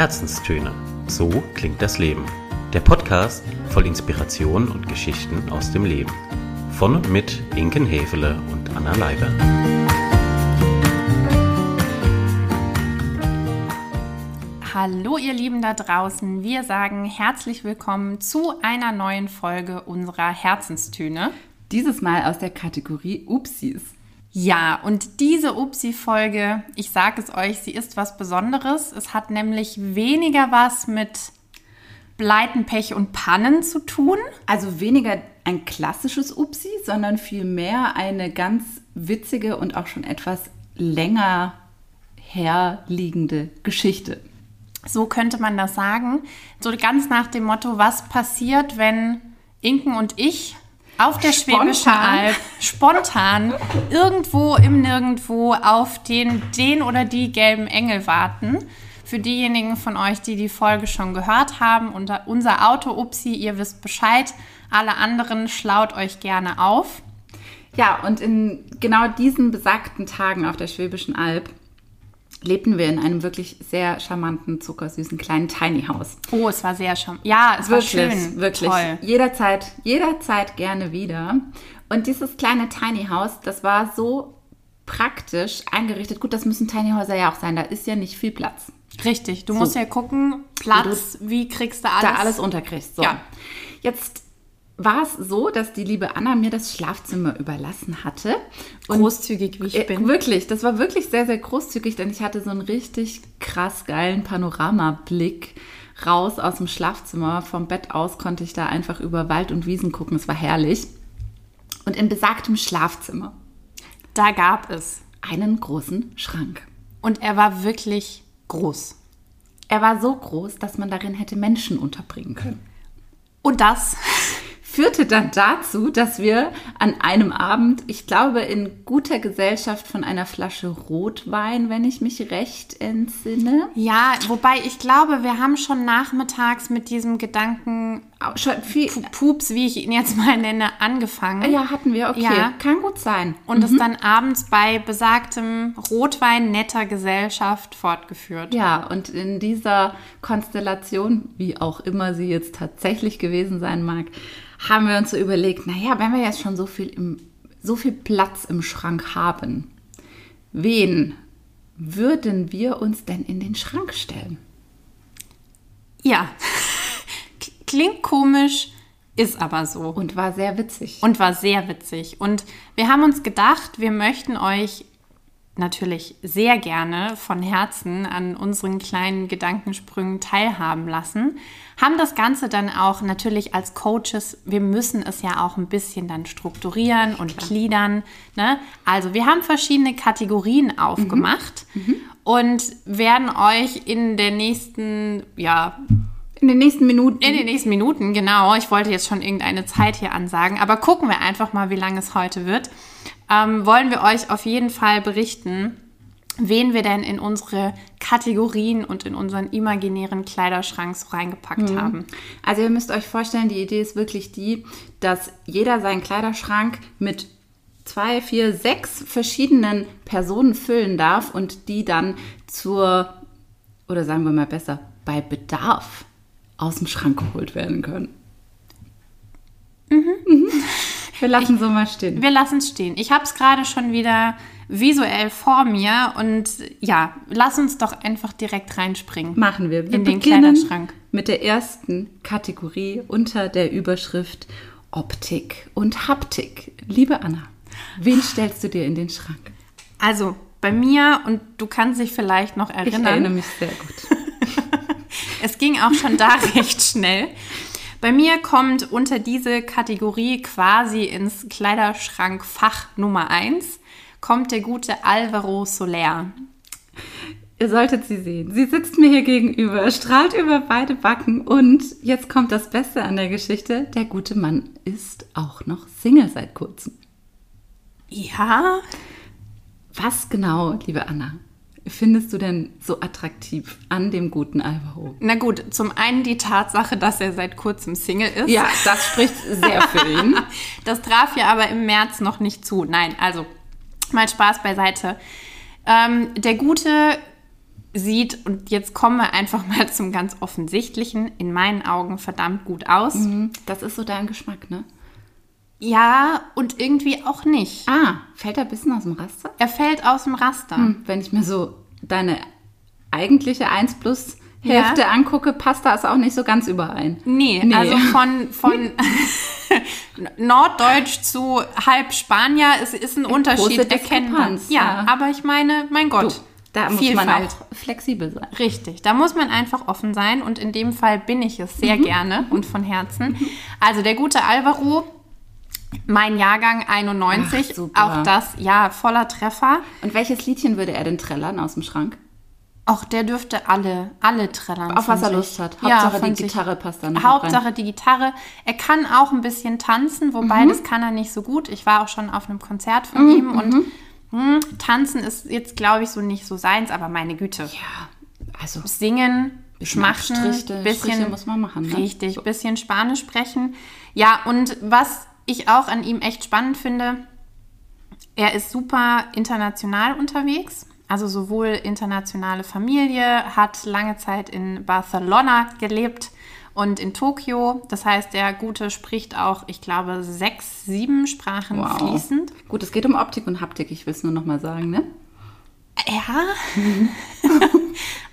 Herzenstöne. So klingt das Leben. Der Podcast voll Inspiration und Geschichten aus dem Leben. Von und mit Inken Hefele und Anna Leiber. Hallo ihr Lieben da draußen, wir sagen herzlich willkommen zu einer neuen Folge unserer Herzenstöne. Dieses Mal aus der Kategorie Upsis. Ja, und diese Upsi-Folge, ich sage es euch, sie ist was Besonderes. Es hat nämlich weniger was mit Pleiten, Pech und Pannen zu tun. Also weniger ein klassisches Upsi, sondern vielmehr eine ganz witzige und auch schon etwas länger herliegende Geschichte. So könnte man das sagen. So ganz nach dem Motto, was passiert, wenn Inken und ich auf der Schwäbischen Alb spontan irgendwo im Nirgendwo auf den, den oder die gelben Engel warten. Für diejenigen von euch, die die Folge schon gehört haben, unser Auto-Upsi, ihr wisst Bescheid. Alle anderen schlaut euch gerne auf. Ja, und in genau diesen besagten Tagen auf der Schwäbischen Alb lebten wir in einem wirklich sehr charmanten, zuckersüßen kleinen Tiny House. Oh, es war sehr charmant. Ja, es wirklich, war schön. Wirklich. Toll. Jederzeit, jederzeit gerne wieder. Und dieses kleine Tiny House, das war so praktisch eingerichtet. Gut, das müssen Tiny Häuser ja auch sein. Da ist ja nicht viel Platz. Richtig. Du so. musst ja gucken, Platz, wie kriegst du alles? Da alles unterkriegst. So. Ja. Jetzt war es so, dass die liebe Anna mir das Schlafzimmer überlassen hatte. Und großzügig, wie ich äh, bin. Wirklich, das war wirklich sehr, sehr großzügig, denn ich hatte so einen richtig krass geilen Panoramablick raus aus dem Schlafzimmer. Vom Bett aus konnte ich da einfach über Wald und Wiesen gucken. Es war herrlich. Und in besagtem Schlafzimmer, da gab es einen großen Schrank. Und er war wirklich groß. Er war so groß, dass man darin hätte Menschen unterbringen können. Und das führte dann dazu, dass wir an einem Abend, ich glaube in guter Gesellschaft von einer Flasche Rotwein, wenn ich mich recht entsinne. Ja, wobei ich glaube, wir haben schon nachmittags mit diesem Gedanken schon viel Pups, wie ich ihn jetzt mal nenne, angefangen. Ja, hatten wir, okay. Ja. Kann gut sein. Und mhm. es dann abends bei besagtem Rotwein netter Gesellschaft fortgeführt. Ja, und in dieser Konstellation, wie auch immer sie jetzt tatsächlich gewesen sein mag, haben wir uns so überlegt, naja, wenn wir jetzt schon so viel, im, so viel Platz im Schrank haben, wen würden wir uns denn in den Schrank stellen? Ja, klingt komisch, ist aber so. Und war sehr witzig. Und war sehr witzig. Und wir haben uns gedacht, wir möchten euch natürlich sehr gerne von Herzen an unseren kleinen Gedankensprüngen teilhaben lassen. Haben das Ganze dann auch natürlich als Coaches, wir müssen es ja auch ein bisschen dann strukturieren und gliedern. Ne? Also wir haben verschiedene Kategorien aufgemacht mhm. Mhm. und werden euch in der nächsten, ja, in den nächsten Minuten. In den nächsten Minuten, genau. Ich wollte jetzt schon irgendeine Zeit hier ansagen, aber gucken wir einfach mal, wie lange es heute wird ähm, wollen wir euch auf jeden Fall berichten, wen wir denn in unsere Kategorien und in unseren imaginären Kleiderschrank so reingepackt mhm. haben. Also ihr müsst euch vorstellen, die Idee ist wirklich die, dass jeder seinen Kleiderschrank mit zwei, vier, sechs verschiedenen Personen füllen darf und die dann zur, oder sagen wir mal besser, bei Bedarf aus dem Schrank geholt werden können. Mhm. mhm. Wir lassen ich, so mal stehen. Wir lassen es stehen. Ich habe es gerade schon wieder visuell vor mir und ja, lass uns doch einfach direkt reinspringen. Machen wir. wir in den Kleiderschrank. Mit der ersten Kategorie unter der Überschrift Optik und Haptik. Liebe Anna, wen stellst du dir in den Schrank? Also bei mir, und du kannst dich vielleicht noch erinnern. Ich erinnere mich sehr gut. es ging auch schon da recht schnell. Bei mir kommt unter diese Kategorie quasi ins Kleiderschrankfach Nummer 1 kommt der gute Alvaro Soler. Ihr solltet sie sehen. Sie sitzt mir hier gegenüber, strahlt über beide Backen und jetzt kommt das Beste an der Geschichte. Der gute Mann ist auch noch Single seit kurzem. Ja? Was genau, liebe Anna, findest du denn so attraktiv an dem guten Alvaro? Na gut, zum einen die Tatsache, dass er seit kurzem Single ist. Ja, das spricht sehr für ihn. das traf ja aber im März noch nicht zu. Nein, also mal Spaß beiseite. Ähm, der Gute sieht, und jetzt kommen wir einfach mal zum ganz offensichtlichen, in meinen Augen verdammt gut aus. Mhm. Das ist so dein Geschmack, ne? Ja, und irgendwie auch nicht. Ah, fällt er ein bisschen aus dem Raster? Er fällt aus dem Raster. Hm, Wenn ich mir so deine eigentliche 1 plus Hälfte Ja. angucke, passt das auch nicht so ganz überein. Nee, Nee. also von, von Norddeutsch zu halb Spanier ist, ist ein Unterschied erkennbar. Ja, ja. aber ich meine, mein Gott, Da muss Vielfalt. man auch flexibel sein. Richtig, da muss man einfach offen sein und in dem Fall bin ich es sehr gerne und von Herzen. Also der gute Alvaro, mein Jahrgang 91, Ach, auch das, ja, voller Treffer. Und welches Liedchen würde er denn trällern aus dem Schrank? Auch der dürfte alle, alle trällern. Auf was er. Lust hat. Ja, Hauptsache von die sich. Gitarre passt da noch Hauptsache die Gitarre. Er kann auch ein bisschen tanzen, wobei Mhm. das kann er nicht so gut. Ich war auch schon auf einem Konzert von ihm und hm, tanzen ist jetzt, glaube ich, so nicht so seins, aber meine Güte. Ja, also Singen, Bisschen schmachten, bisschen Striche muss man machen, ne? Richtig, bisschen Spanisch sprechen. Ja, und was ich auch an ihm echt spannend finde, er ist super international unterwegs. Also sowohl internationale Familie, hat lange Zeit in Barcelona gelebt und in Tokio. Das heißt, der Gute spricht auch, ich glaube, sechs, sieben Sprachen wow. fließend. Gut, es geht um Optik und Haptik, ich will es nur noch mal sagen, ne? Ja.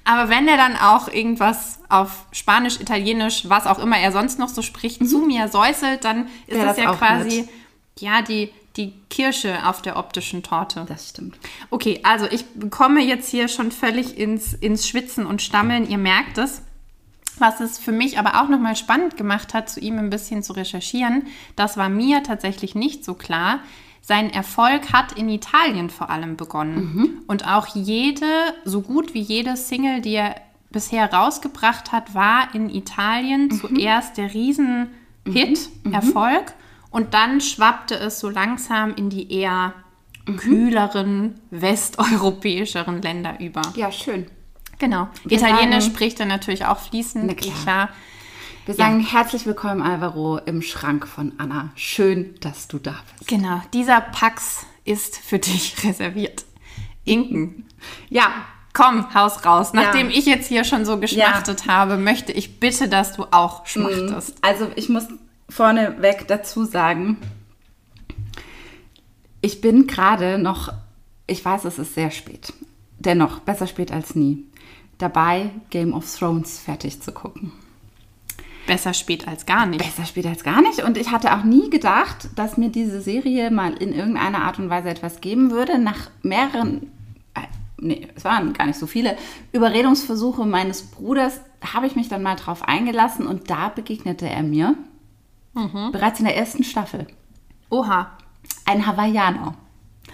Aber wenn er dann auch irgendwas auf Spanisch, Italienisch, was auch immer er sonst noch so spricht, zu mir säuselt, dann ist Wäre das, das ja quasi nett. ja die, die Kirsche auf der optischen Torte. Das stimmt. Okay, also ich komme jetzt hier schon völlig ins, ins Schwitzen und Stammeln, ihr merkt es. Was es für mich aber auch nochmal spannend gemacht hat, zu ihm ein bisschen zu recherchieren, das war mir tatsächlich nicht so klar. Sein Erfolg hat in Italien vor allem begonnen. Und auch jede, so gut wie jede Single, die er bisher rausgebracht hat, war in Italien zuerst der Riesen-Hit, Erfolg. Und dann schwappte es so langsam in die eher kühleren, westeuropäischeren Länder über. Ja, schön. Genau. Wir Italienisch sagen- spricht er natürlich auch fließend, Na eh klar. klar. Wir sagen herzlich willkommen, Alvaro, im Schrank von Anna. Schön, dass du da bist. Genau, dieser Pax ist für dich reserviert. Inken. Ja, Komm, Haus raus. Nachdem ich jetzt hier schon so geschmachtet habe, möchte ich bitte, dass du auch schmachtest. Also ich muss vorneweg dazu sagen, ich bin gerade noch, ich weiß, es ist sehr spät, dennoch besser spät als nie, dabei Game of Thrones fertig zu gucken. Besser spät als gar nicht. Besser spät als gar nicht. Und ich hatte auch nie gedacht, dass mir diese Serie mal in irgendeiner Art und Weise etwas geben würde. Nach mehreren, äh, nee, es waren gar nicht so viele Überredungsversuche meines Bruders, habe ich mich dann mal drauf eingelassen und da begegnete er mir. Bereits in der ersten Staffel. Oha. Ein Hawaiianer,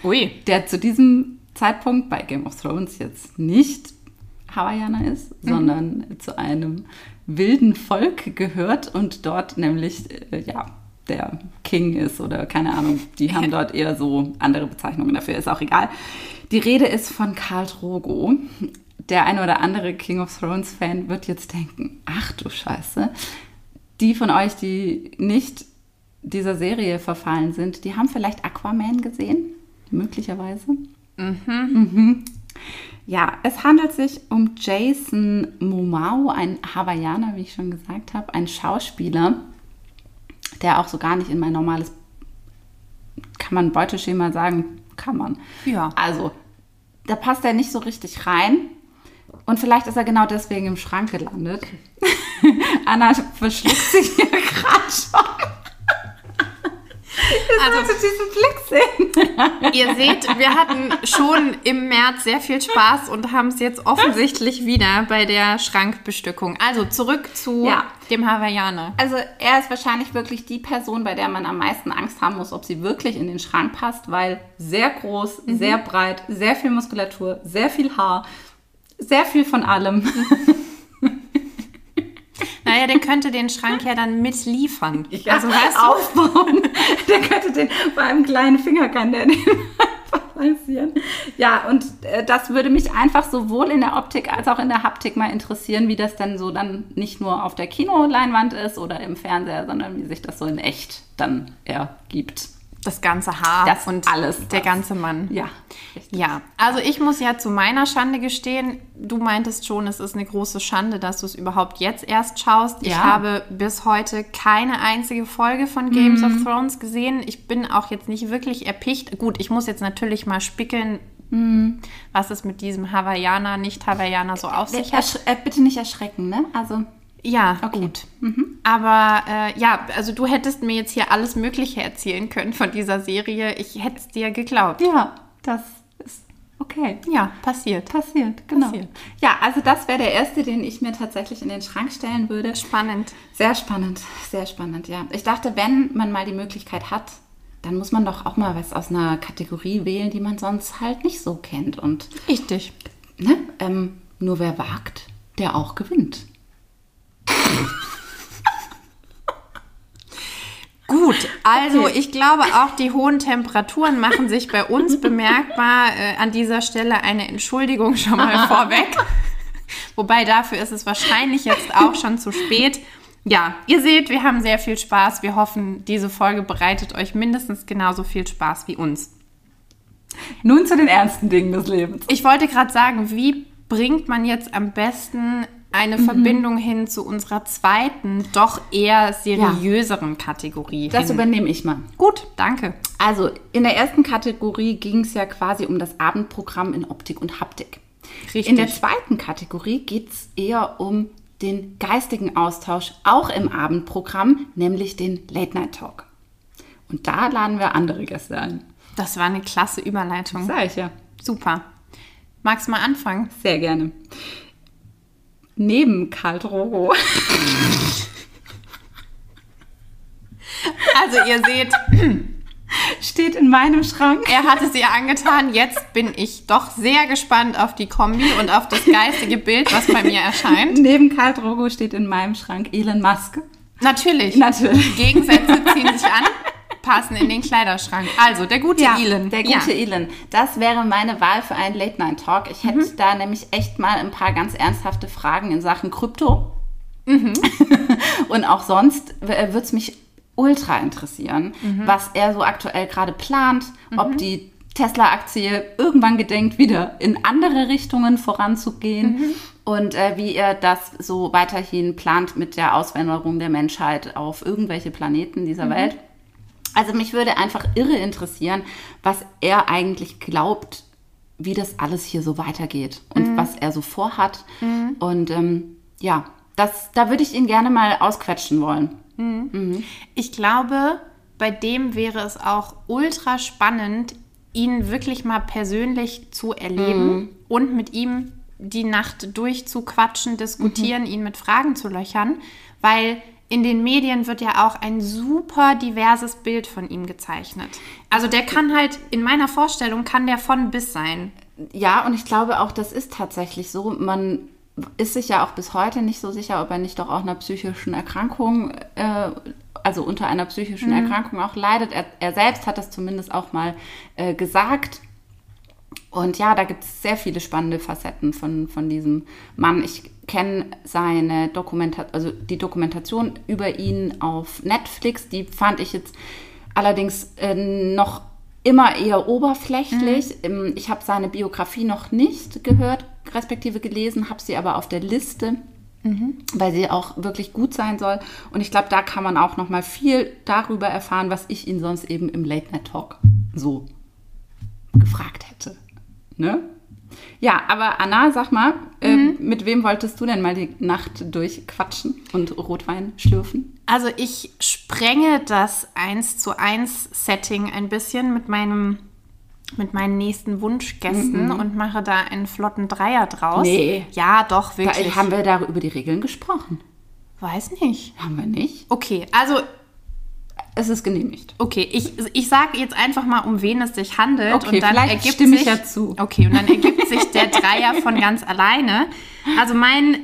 Ui. der zu diesem Zeitpunkt bei Game of Thrones jetzt nicht Hawaiianer ist, sondern zu einem wilden Volk gehört und dort nämlich, äh, ja, der King ist oder keine Ahnung, die haben dort eher so andere Bezeichnungen dafür, ist auch egal. Die Rede ist von Karl Drogo. Der eine oder andere King of Thrones Fan wird jetzt denken, ach du Scheiße. Die von euch, die nicht dieser Serie verfallen sind, die haben vielleicht Aquaman gesehen, möglicherweise. Mhm. Ja, es handelt sich um Jason Momoa, ein Hawaiianer, wie ich schon gesagt habe, ein Schauspieler, der auch so gar nicht in mein normales, kann man Beuteschema sagen? Kann man. Ja. Also, da passt er nicht so richtig rein. Und vielleicht ist er genau deswegen im Schrank gelandet. Anna verschluckt sich hier gerade schon. Also, Also diesen Blick sehen. ihr seht, wir hatten schon im März sehr viel Spaß und haben es jetzt offensichtlich wieder bei der Schrankbestückung. Also zurück zu Ja. dem Hawaiianer. Also er ist wahrscheinlich wirklich die Person, bei der man am meisten Angst haben muss, ob sie wirklich in den Schrank passt, weil sehr groß, sehr breit, sehr viel Muskulatur, sehr viel Haar, sehr viel von allem. Naja, der könnte den Schrank ja dann mitliefern. also weißt du, aufbauen. Der könnte den bei einem kleinen Finger kann der den balancieren. Ja, und äh, das würde mich einfach sowohl in der Optik als auch in der Haptik mal interessieren, wie das dann so dann nicht nur auf der Kinoleinwand ist oder im Fernseher, sondern wie sich das so in echt dann ergibt. Das ganze Haar Das und alles der das. ganze Mann. Ja. richtig. Ja, also ich muss ja zu meiner Schande gestehen, du meintest schon, es ist eine große Schande, dass du es überhaupt jetzt erst schaust. Ich Ja. habe bis heute keine einzige Folge von Games Mhm. of Thrones gesehen. Ich bin auch jetzt nicht wirklich erpicht. Gut, ich muss jetzt natürlich mal spickeln, Mhm. was es mit diesem Hawaiianer, nicht Hawaiianer so auf sich hat. Ersch äh, bitte nicht erschrecken, ne? Also, Ja, Okay. gut. Aber äh, ja, also du hättest mir jetzt hier alles Mögliche erzählen können von dieser Serie. Ich hätte es dir geglaubt. ja, das ist okay. Ja, passiert. Passiert, genau. Passiert. Ja, also das wäre der erste, den ich mir tatsächlich in den Schrank stellen würde. Spannend. Sehr spannend, sehr spannend, ja. Ich dachte, wenn man mal die Möglichkeit hat, dann muss man doch auch mal was aus einer Kategorie wählen, die man sonst halt nicht so kennt. Und Richtig. ne, ähm, nur wer wagt, der auch gewinnt. Gut, also ich glaube auch die hohen Temperaturen machen sich bei uns bemerkbar. Äh, an dieser Stelle eine Entschuldigung schon mal vorweg. Wobei dafür ist es wahrscheinlich jetzt auch schon zu spät. Ja, ihr seht, wir haben sehr viel Spaß. Wir hoffen, diese Folge bereitet euch mindestens genauso viel Spaß wie uns. Nun zu den ernsten Dingen des Lebens. Ich wollte gerade sagen, wie bringt man jetzt am besten eine Mhm. Verbindung hin zu unserer zweiten, doch eher seriöseren Kategorie? Das hin? übernehme ich mal. Gut, danke. Also, in der ersten Kategorie ging es ja quasi um das Abendprogramm in Optik und Haptik. Richtig. In der zweiten Kategorie geht es eher um den geistigen Austausch, auch im Abendprogramm, nämlich den Late-Night-Talk. Und da laden wir andere Gäste ein. Das war eine klasse Überleitung. Sag ich ja. Super. Magst du mal anfangen? Sehr gerne. Neben Karl Drogo. Also ihr seht, steht in meinem Schrank. er hat es ihr angetan. Jetzt bin ich doch sehr gespannt auf die Kombi und auf das geistige Bild, was bei mir erscheint. Neben Karl Drogo steht in meinem Schrank Elon Musk. Natürlich. Natürlich. Gegensätze ziehen sich an, passen in den Kleiderschrank. Also, der gute Elon. Der gute ja. Elon. Das wäre meine Wahl für einen Late-Night-Talk. Ich hätte Mhm. da nämlich echt mal ein paar ganz ernsthafte Fragen in Sachen Krypto. Mhm. Und auch sonst würde es mich ultra interessieren, Mhm. was er so aktuell gerade plant, ob die Tesla-Aktie irgendwann gedenkt, wieder in andere Richtungen voranzugehen Mhm. und äh, wie er das so weiterhin plant mit der Auswanderung der Menschheit auf irgendwelche Planeten Mhm. dieser Welt. Also mich würde einfach irre interessieren, was er eigentlich glaubt, wie das alles hier so weitergeht und was er so vorhat. Und ähm, ja, das, da würde ich ihn gerne mal ausquetschen wollen. Ich glaube, bei dem wäre es auch ultra spannend, ihn wirklich mal persönlich zu erleben und mit ihm die Nacht durchzuquatschen, diskutieren, ihn mit Fragen zu löchern, weil in den Medien wird ja auch ein super diverses Bild von ihm gezeichnet. Also der kann halt, in meiner Vorstellung, kann der von bis sein. Ja, und ich glaube auch, das ist tatsächlich so. Man ist sich ja auch bis heute nicht so sicher, ob er nicht doch auch einer psychischen Erkrankung, äh, also unter einer psychischen Erkrankung auch leidet. Er, er selbst hat das zumindest auch mal äh, gesagt. Und ja, da gibt es sehr viele spannende Facetten von, von diesem Mann. Ich kenne seine Dokumentation, also die Dokumentation über ihn auf Netflix, die fand ich jetzt allerdings äh, noch immer eher oberflächlich. Ähm, Ich habe seine Biografie noch nicht gehört, respektive gelesen, habe sie aber auf der Liste, weil sie auch wirklich gut sein soll. Und ich glaube, da kann man auch noch mal viel darüber erfahren, was ich ihn sonst eben im Late Night Talk so gefragt hätte. Ne? Ja, aber Anna, sag mal, äh, mit wem wolltest du denn mal die Nacht durchquatschen und Rotwein schlürfen? Also ich sprenge das 1 zu 1 Setting ein bisschen mit meinem mit meinen nächsten Wunschgästen und mache da einen flotten Dreier draus. Nee. Ja, doch, Da, wirklich. haben wir da über die Regeln gesprochen? Weiß nicht. Haben wir nicht? Okay, also, Es ist genehmigt. okay, ich, ich sage jetzt einfach mal, um wen es sich handelt. Okay, und dann ergibt stimme ich sich, ja zu. Okay, und dann ergibt sich der Dreier von ganz alleine. Also mein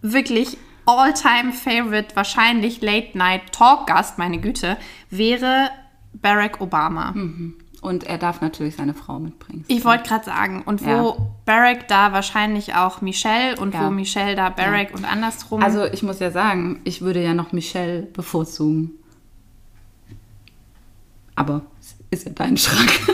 wirklich all-time favorite, wahrscheinlich Late-Night-Talk-Gast, meine Güte, wäre Barack Obama. Und er darf natürlich seine Frau mitbringen. Ich wollte gerade sagen, und wo Ja. Barack da wahrscheinlich auch Michelle und Ja. wo Michelle da Barack und andersrum. Also ich muss ja sagen, ich würde ja noch Michelle bevorzugen. Aber ist ja dein Schrank.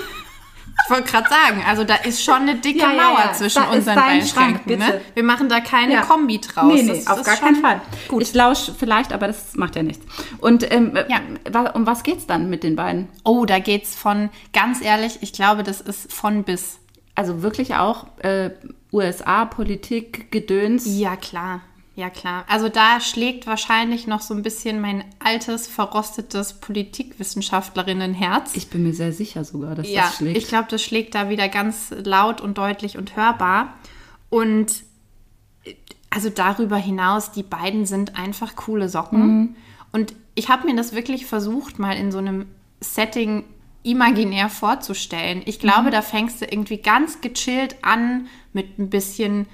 Ich wollte gerade sagen, also da ist schon eine dicke Ja, Mauer ja. zwischen Da unseren beiden Schrank, Schränken. Ne? Wir machen da keine. Kombi draus. Nee, nee, Das auf ist gar keinen Fall. Gut. Ich lausche vielleicht, aber das macht ja nichts. Und ähm, Ja. wa- um was geht's dann mit den beiden? Oh, da geht's von, ganz ehrlich, ich glaube, das ist von bis. Also wirklich auch äh, USA, Politik, Gedöns. Ja, klar. Ja, klar. Also da schlägt wahrscheinlich noch so ein bisschen mein altes, verrostetes Politikwissenschaftlerinnenherz. Ich bin mir sehr sicher sogar, dass ja, das schlägt. ich glaube, das schlägt da wieder ganz laut und deutlich und hörbar. Und also darüber hinaus, die beiden sind einfach coole Socken. Und ich habe mir das wirklich versucht, mal in so einem Setting imaginär vorzustellen. Ich glaube, da fängst du irgendwie ganz gechillt an mit ein bisschen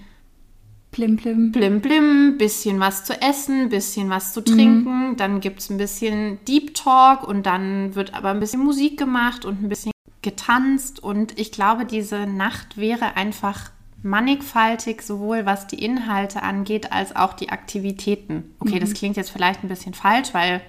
Plim, plim. Blim Blim, bisschen was zu essen, bisschen was zu trinken, dann gibt es ein bisschen Deep Talk und dann wird aber ein bisschen Musik gemacht und ein bisschen getanzt. Und ich glaube, diese Nacht wäre einfach mannigfaltig, sowohl was die Inhalte angeht, als auch die Aktivitäten. Okay, das klingt jetzt vielleicht ein bisschen falsch, weil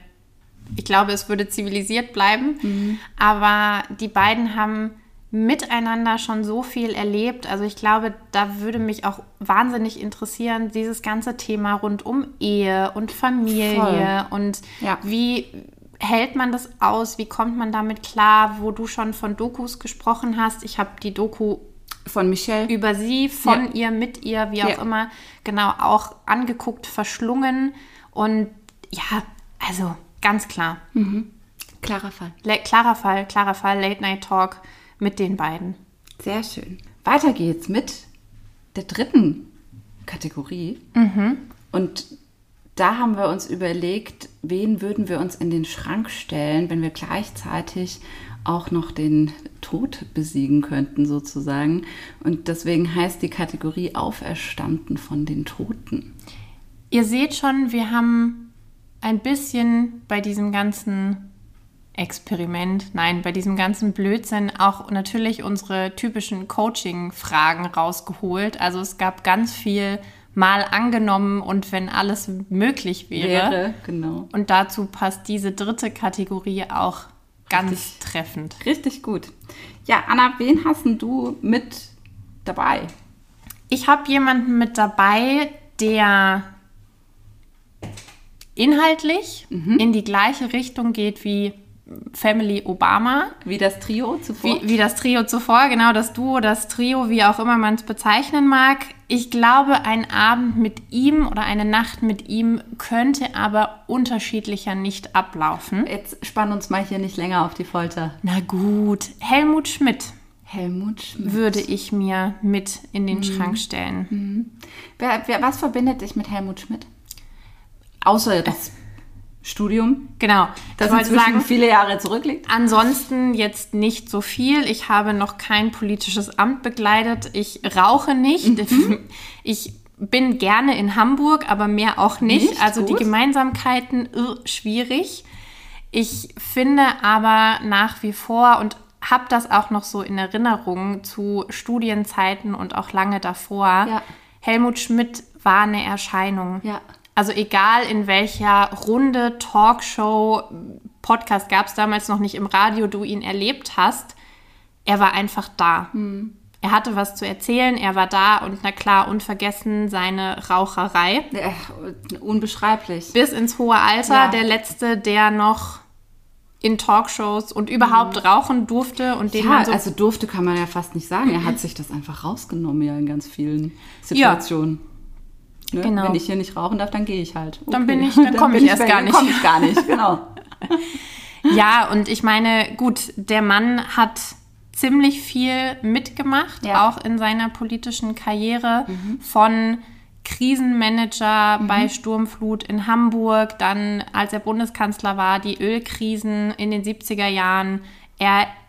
ich glaube, es würde zivilisiert bleiben, aber die beiden haben miteinander schon so viel erlebt. Also ich glaube, da würde mich auch wahnsinnig interessieren, dieses ganze Thema rund um Ehe und Familie und Ja. wie hält man das aus? Wie kommt man damit klar? Wo du schon von Dokus gesprochen hast. Ich habe die Doku Von Michelle. über sie, von Ja. ihr, mit ihr, wie auch Ja. immer, genau auch angeguckt, verschlungen. Und ja, also ganz klar. Klarer Fall. Le klarer Fall, klarer Fall, Late Night Talk mit den beiden. Sehr schön. Weiter geht's mit der dritten Kategorie. Und da haben wir uns überlegt, wen würden wir uns in den Schrank stellen, wenn wir gleichzeitig auch noch den Tod besiegen könnten, sozusagen. Und deswegen heißt die Kategorie Auferstanden von den Toten. Ihr seht schon, wir haben ein bisschen bei diesem ganzen Experiment, nein, bei diesem ganzen Blödsinn auch natürlich unsere typischen Coaching-Fragen rausgeholt. Also es gab ganz viel mal angenommen und wenn alles möglich wäre. genau. Und dazu passt diese dritte Kategorie auch ganz Richtig. treffend. Richtig gut. Ja, Anna, wen hast denn du mit dabei? Ich habe jemanden mit dabei, der inhaltlich in die gleiche Richtung geht wie Family Obama, Wie das Trio zuvor? wie, wie das Trio zuvor, genau das Duo, das Trio, wie auch immer man es bezeichnen mag. Ich glaube, ein Abend mit ihm oder eine Nacht mit ihm könnte aber unterschiedlicher nicht ablaufen. Jetzt spann uns mal hier nicht länger auf die Folter. Na gut, Helmut Schmidt Helmut Schmidt. würde ich mir mit in den Schrank stellen. Wer, wer, was verbindet dich mit Helmut Schmidt? Außer das Studium, Genau, das ich wollte inzwischen sagen, viele Jahre zurückliegt. Ansonsten jetzt nicht so viel. Ich habe noch kein politisches Amt begleitet. Ich rauche nicht. Mhm. Ich bin gerne in Hamburg, aber mehr auch nicht. Nicht? Also die Gut. Gemeinsamkeiten äh, schwierig. Ich finde aber nach wie vor und habe das auch noch so in Erinnerung zu Studienzeiten und auch lange davor. Ja. Helmut Schmidt war eine Erscheinung. Ja. Also egal in welcher Runde, Talkshow, Podcast gab es damals noch nicht im Radio, du ihn erlebt hast, er war einfach da. Er hatte was zu erzählen, er war da und na klar, unvergessen seine Raucherei. Äh, unbeschreiblich. Bis ins hohe Alter, Ja. der letzte, der noch in Talkshows und überhaupt rauchen durfte und den Ja, so also durfte kann man ja fast nicht sagen. Er hat sich das einfach rausgenommen ja in ganz vielen Situationen. Ne? Genau. Wenn ich hier nicht rauchen darf, dann gehe ich halt. Dann bin ich- dann komme ich bin erst gar dann nicht. komme ich gar nicht, genau. Ja, und ich meine, gut, der Mann hat ziemlich viel mitgemacht, Ja. auch in seiner politischen Karriere von Krisenmanager bei Sturmflut in Hamburg, dann als er Bundeskanzler war, die Ölkrisen in den 70er Jahren,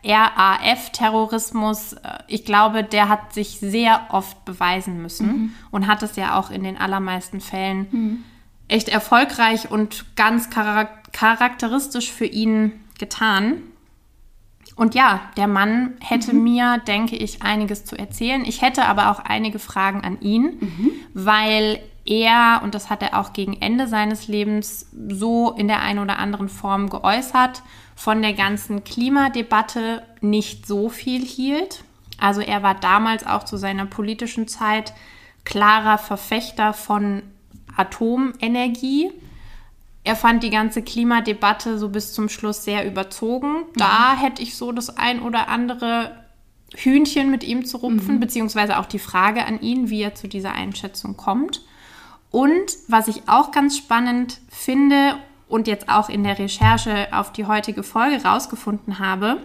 RAF-Terrorismus. Äh, Ich glaube, der hat sich sehr oft beweisen müssen und hat es ja auch in den allermeisten Fällen echt erfolgreich und ganz charak charakteristisch für ihn getan. Und ja, der Mann hätte mir, denke ich, einiges zu erzählen. Ich hätte aber auch einige Fragen an ihn, weil er, und das hat er auch gegen Ende seines Lebens so in der einen oder anderen Form geäußert, von der ganzen Klimadebatte nicht so viel hielt. Also er war damals auch zu seiner politischen Zeit klarer Verfechter von Atomenergie. Er fand die ganze Klimadebatte so bis zum Schluss sehr überzogen. Da hätte ich so das ein oder andere Hühnchen mit ihm zu rupfen, beziehungsweise auch die Frage an ihn, wie er zu dieser Einschätzung kommt. Und was ich auch ganz spannend finde und jetzt auch in der Recherche auf die heutige Folge rausgefunden habe,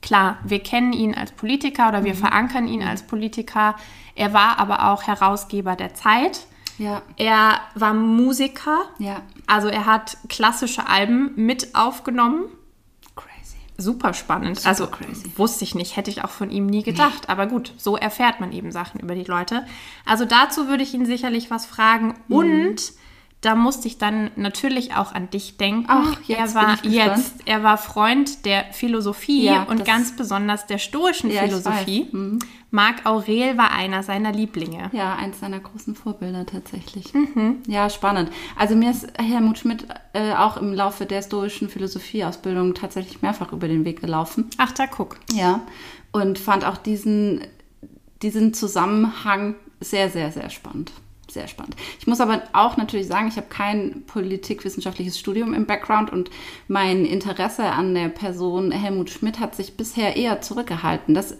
klar, wir kennen ihn als Politiker oder wir verankern ihn als Politiker. Er war aber auch Herausgeber der Zeit. Ja. Er war Musiker. Ja. Also er hat klassische Alben mit aufgenommen. Super spannend. Super also crazy. wusste ich nicht, hätte ich auch von ihm nie gedacht. Aber gut, so erfährt man eben Sachen über die Leute. Also dazu würde ich ihn sicherlich was fragen. Mhm. Und da musste ich dann natürlich auch an dich denken. Ach, jetzt er war jetzt, er war Freund der Philosophie Ja, und ganz besonders der stoischen Ja, Philosophie. Mhm. Marc Aurel war einer seiner Lieblinge. Ja, eins seiner großen Vorbilder tatsächlich. Mhm. Ja, spannend. Also mir ist Helmut Schmidt äh, auch im Laufe der stoischen Philosophieausbildung tatsächlich mehrfach über den Weg gelaufen. Ach, da guck. Ja. Und fand auch diesen, diesen Zusammenhang sehr, sehr, sehr spannend. Sehr spannend. Ich muss aber auch natürlich sagen, ich habe kein politikwissenschaftliches Studium im Background und mein Interesse an der Person Helmut Schmidt hat sich bisher eher zurückgehalten. Das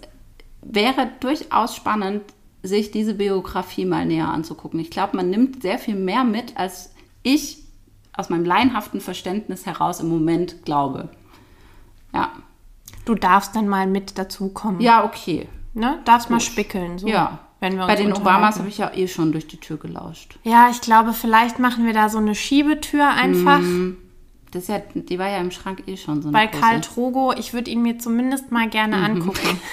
wäre durchaus spannend, sich diese Biografie mal näher anzugucken. Ich glaube, man nimmt sehr viel mehr mit, als ich aus meinem laienhaften Verständnis heraus im Moment glaube. Ja. Du darfst dann mal mit dazukommen. Ja, okay. Ne? Darfst mal spickeln. So, Ja. Wenn wir uns Bei den. Obamas habe ich ja eh schon durch die Tür gelauscht. Ja, ich glaube, vielleicht machen wir da so eine Schiebetür einfach. Das ist ja, die war ja im Schrank eh schon so eine Bei große. Karl Drogo, ich würde ihn mir zumindest mal gerne Mhm. angucken.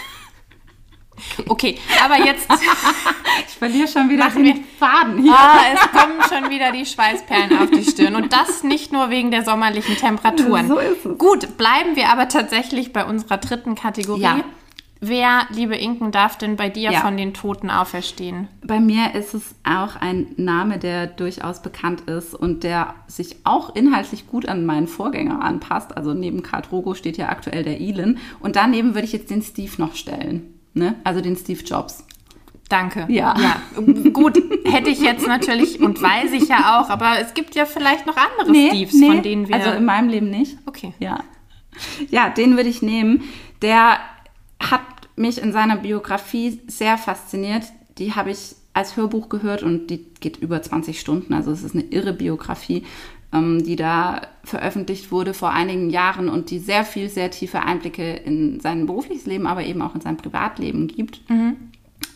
Okay, aber jetzt, Ich verliere schon wieder Machen den wir- Faden hier. ah, es kommen schon wieder die Schweißperlen auf die Stirn. Und das nicht nur wegen der sommerlichen Temperaturen. So ist es. Gut, bleiben wir aber tatsächlich bei unserer dritten Kategorie. Ja. Wer, liebe Inken, darf denn bei dir Ja. von den Toten auferstehen? Bei mir ist es auch ein Name, der durchaus bekannt ist und der sich auch inhaltlich gut an meinen Vorgänger anpasst. Also neben Karl Drogo steht ja aktuell der Elon. Und daneben würde ich jetzt den Steve noch stellen. Ne? Also den Steve Jobs. Danke. Ja. ja. Gut, hätte ich jetzt natürlich und weiß ich ja auch, aber es gibt ja vielleicht noch andere Steves, von denen wir. also in meinem Leben nicht. okay. Ja. Ja, den würde ich nehmen. Der hat mich in seiner Biografie sehr fasziniert. Die habe ich als Hörbuch gehört und die geht über 20 Stunden. Also es ist eine irre Biografie, ähm, die da veröffentlicht wurde vor einigen Jahren und die sehr viel, sehr tiefe Einblicke in sein berufliches Leben, aber eben auch in sein Privatleben gibt.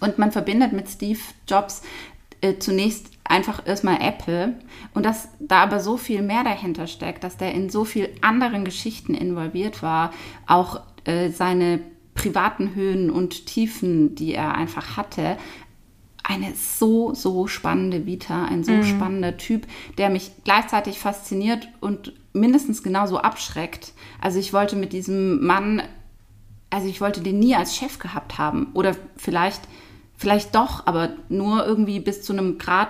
Und man verbindet mit Steve Jobs äh, zunächst einfach erstmal Apple und dass da aber so viel mehr dahinter steckt, dass der in so viel anderen Geschichten involviert war, auch äh, seine privaten Höhen und Tiefen, die er einfach hatte. Eine so, so spannende Vita, ein so spannender Typ, der mich gleichzeitig fasziniert und mindestens genauso abschreckt. Also ich wollte mit diesem Mann also ich wollte den nie als Chef gehabt haben. Oder vielleicht, vielleicht doch, aber nur irgendwie bis zu einem Grad,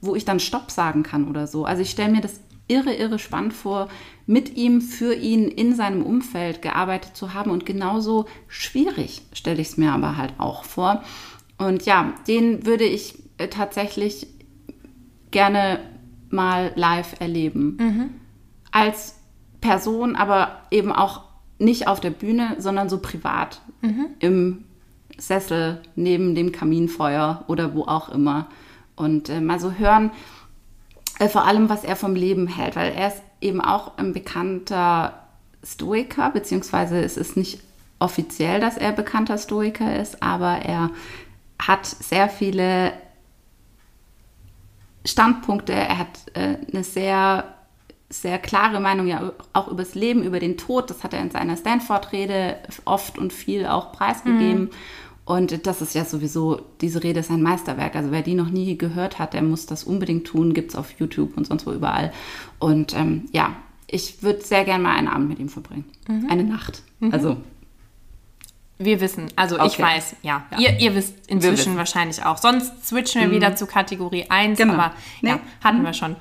wo ich dann Stopp sagen kann oder so. Also ich stelle mir das irre, irre spannend vor, mit ihm, für ihn in seinem Umfeld gearbeitet zu haben. Und genauso schwierig stelle ich es mir aber halt auch vor. Und ja, den würde ich äh, tatsächlich gerne mal live erleben. Als Person, aber eben auch nicht auf der Bühne, sondern so privat. Im Sessel, neben dem Kaminfeuer oder wo auch immer. Und äh, mal so hören, äh, vor allem, was er vom Leben hält, weil er ist eben auch ein bekannter Stoiker, beziehungsweise es ist nicht offiziell, dass er bekannter Stoiker ist, aber er hat sehr viele Standpunkte, er hat äh, eine sehr, sehr klare Meinung ja auch über das Leben, über den Tod. Das hat er in seiner Stanford-Rede oft und viel auch preisgegeben. Und das ist ja sowieso, diese Rede ist ein Meisterwerk. Also wer die noch nie gehört hat, der muss das unbedingt tun. Gibt es auf YouTube und sonst wo überall. Und ähm, ja, ich würde sehr gerne mal einen Abend mit ihm verbringen. Eine Nacht. Also Wir wissen, also ich Okay. weiß, ja. Ja. Ihr, ihr wisst inzwischen wahrscheinlich auch. Sonst switchen wir wieder zu Kategorie 1, Genau. aber ja, Nee. hatten wir schon.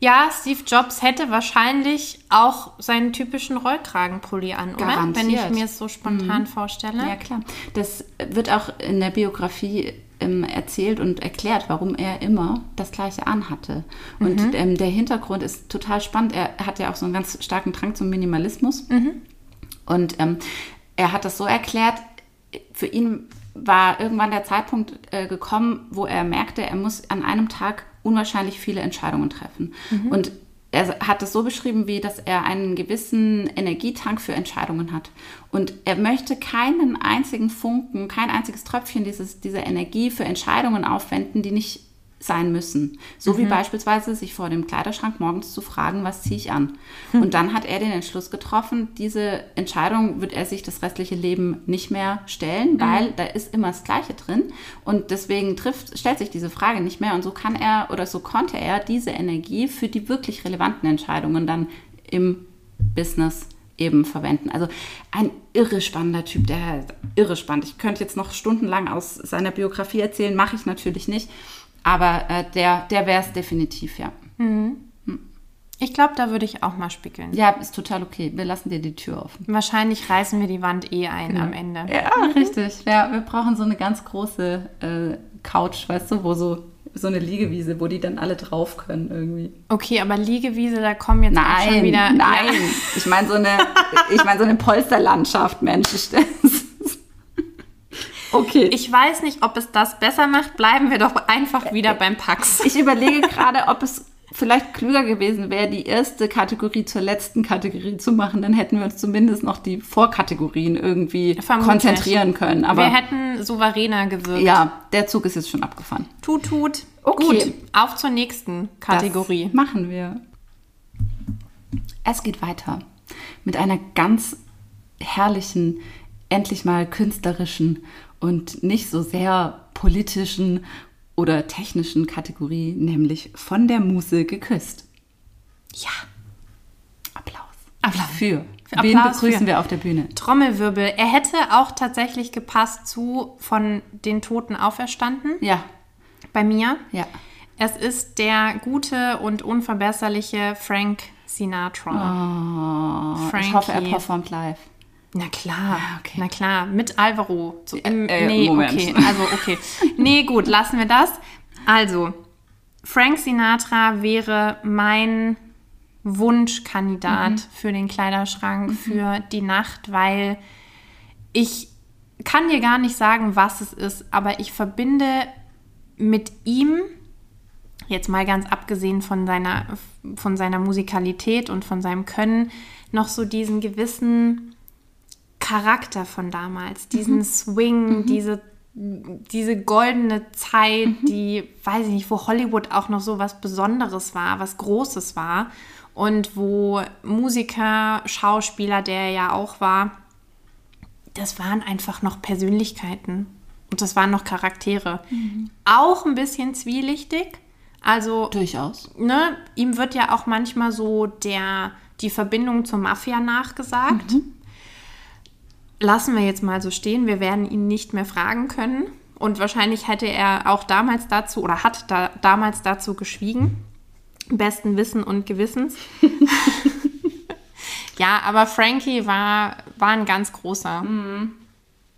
Ja, Steve Jobs hätte wahrscheinlich auch seinen typischen Rollkragenpulli an, oder? Wenn ich mir es so spontan vorstelle. Ja, klar. Das wird auch in der Biografie ähm, erzählt und erklärt, warum er immer das Gleiche anhatte. Und ähm, der Hintergrund ist total spannend. Er hat ja auch so einen ganz starken Drang zum Minimalismus. Und ähm, er hat das so erklärt, für ihn war irgendwann der Zeitpunkt äh, gekommen, wo er merkte, er muss an einem Tag unwahrscheinlich viele Entscheidungen treffen. Und er hat es so beschrieben, wie dass er einen gewissen Energietank für Entscheidungen hat. Und er möchte keinen einzigen Funken, kein einziges Tröpfchen dieses, dieser Energie für Entscheidungen aufwenden, die nicht sein müssen. So wie beispielsweise sich vor dem Kleiderschrank morgens zu fragen, was ziehe ich an? Und dann hat er den Entschluss getroffen, diese Entscheidung wird er sich das restliche Leben nicht mehr stellen, weil da ist immer das Gleiche drin. Und deswegen trifft, stellt sich diese Frage nicht mehr. Und so kann er oder so konnte er diese Energie für die wirklich relevanten Entscheidungen dann im Business eben verwenden. Also ein irre spannender Typ, der irre spannend. Ich könnte jetzt noch stundenlang aus seiner Biografie erzählen, mache ich natürlich nicht. Aber äh, der, der wäre es definitiv, ja. Ich glaube, da würde ich auch mal spickeln. Ja, ist total okay. Wir lassen dir die Tür offen. Wahrscheinlich reißen wir die Wand eh ein am Ende. Ja, richtig. Ja, wir brauchen so eine ganz große äh, Couch, weißt du, wo so, so eine Liegewiese, wo die dann alle drauf können irgendwie. Okay, aber Liegewiese, da kommen jetzt auch schon Nein, wieder. nein. Ja. Ich meine so eine, ich meine so eine Polsterlandschaft, Mensch. Okay. Ich weiß nicht, ob es das besser macht. Bleiben wir doch einfach wieder beim Pax. Ich überlege gerade, ob es vielleicht klüger gewesen wäre, die erste Kategorie zur letzten Kategorie zu machen. Dann hätten wir uns zumindest noch die Vorkategorien irgendwie Vermutlich. konzentrieren können. Aber wir hätten souveräner gewirkt. ja, der Zug ist jetzt schon abgefahren. Tut, tut. Okay. Gut, auf zur nächsten Kategorie. Das machen wir. Es geht weiter mit einer ganz herrlichen, endlich mal künstlerischen und nicht so sehr politischen oder technischen Kategorie, nämlich von der Muse geküsst. Ja. Applaus. Applaus. Für. Für Wen Applaus begrüßen für. wir auf der Bühne? Trommelwirbel. Er hätte auch tatsächlich gepasst zu von den Toten auferstanden. Ja, Bei mir. ja. Es ist der gute und unverbesserliche Frank Sinatra. Oh, ich hoffe, er performt live. Na klar, okay. na klar, mit Alvaro. So im, äh, nee, Moment. okay, also okay. Nee, gut, lassen wir das. Also, Frank Sinatra wäre mein Wunschkandidat für den Kleiderschrank für die Nacht, weil ich kann dir gar nicht sagen, was es ist, aber ich verbinde mit ihm, jetzt mal ganz abgesehen von seiner, von seiner Musikalität und von seinem Können, noch so diesen gewissen Charakter von damals, diesen Swing, diese, diese goldene Zeit, die, weiß ich nicht, wo Hollywood auch noch so was Besonderes war, was Großes war und wo Musiker, Schauspieler, der er ja auch war, das waren einfach noch Persönlichkeiten und das waren noch Charaktere. Auch ein bisschen zwielichtig. Also Durchaus. ne, ihm wird ja auch manchmal so der, die Verbindung zur Mafia nachgesagt. Lassen wir jetzt mal so stehen. Wir werden ihn nicht mehr fragen können. Und wahrscheinlich hätte er auch damals dazu oder hat da, damals dazu geschwiegen. Besten Wissen und Gewissens. ja, aber Frankie war, war ein ganz großer.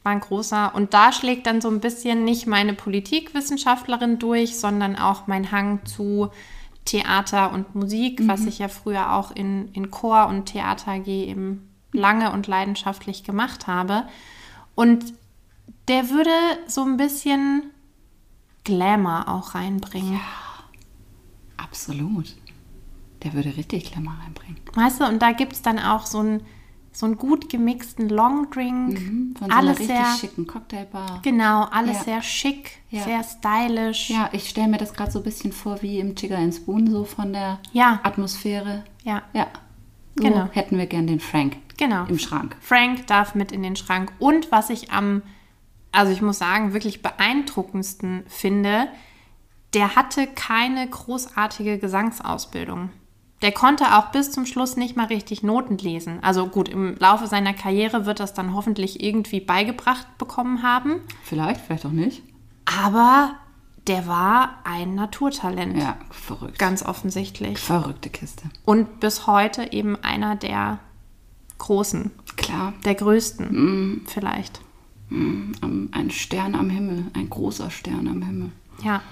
War ein großer. Und da schlägt dann so ein bisschen nicht meine Politikwissenschaftlerin durch, sondern auch mein Hang zu Theater und Musik, was ich ja früher auch in, in Chor und Theater AG eben lange und leidenschaftlich gemacht habe. Und der würde so ein bisschen Glamour auch reinbringen. Absolut. Der würde richtig Glamour reinbringen. Weißt du, und da gibt es dann auch so einen, so einen gut gemixten Longdrink. Mhm, Von so alles einer richtig sehr, schicken Cocktailbar. genau, alles Ja. sehr schick, Ja. sehr stylisch. Ja, ich stelle mir das gerade so ein bisschen vor wie im Chicken and Spoon, so von der Ja. Atmosphäre. Ja, Ja. So Genau. hätten wir gern den Frank genau. im Schrank. Frank darf mit in den Schrank. Und was ich am, also ich muss sagen, wirklich beeindruckendsten finde, der hatte keine großartige Gesangsausbildung. Der konnte auch bis zum Schluss nicht mal richtig Noten lesen. Also gut, im Laufe seiner Karriere wird das dann hoffentlich irgendwie beigebracht bekommen haben. Vielleicht, vielleicht auch nicht. Aber der war ein Naturtalent. Ja, verrückt. Ganz offensichtlich. Verrückte Kiste. Und bis heute eben einer der Großen. Klar. Der Größten vielleicht. Am- Ein Stern am Himmel, ein großer Stern am Himmel. Ja.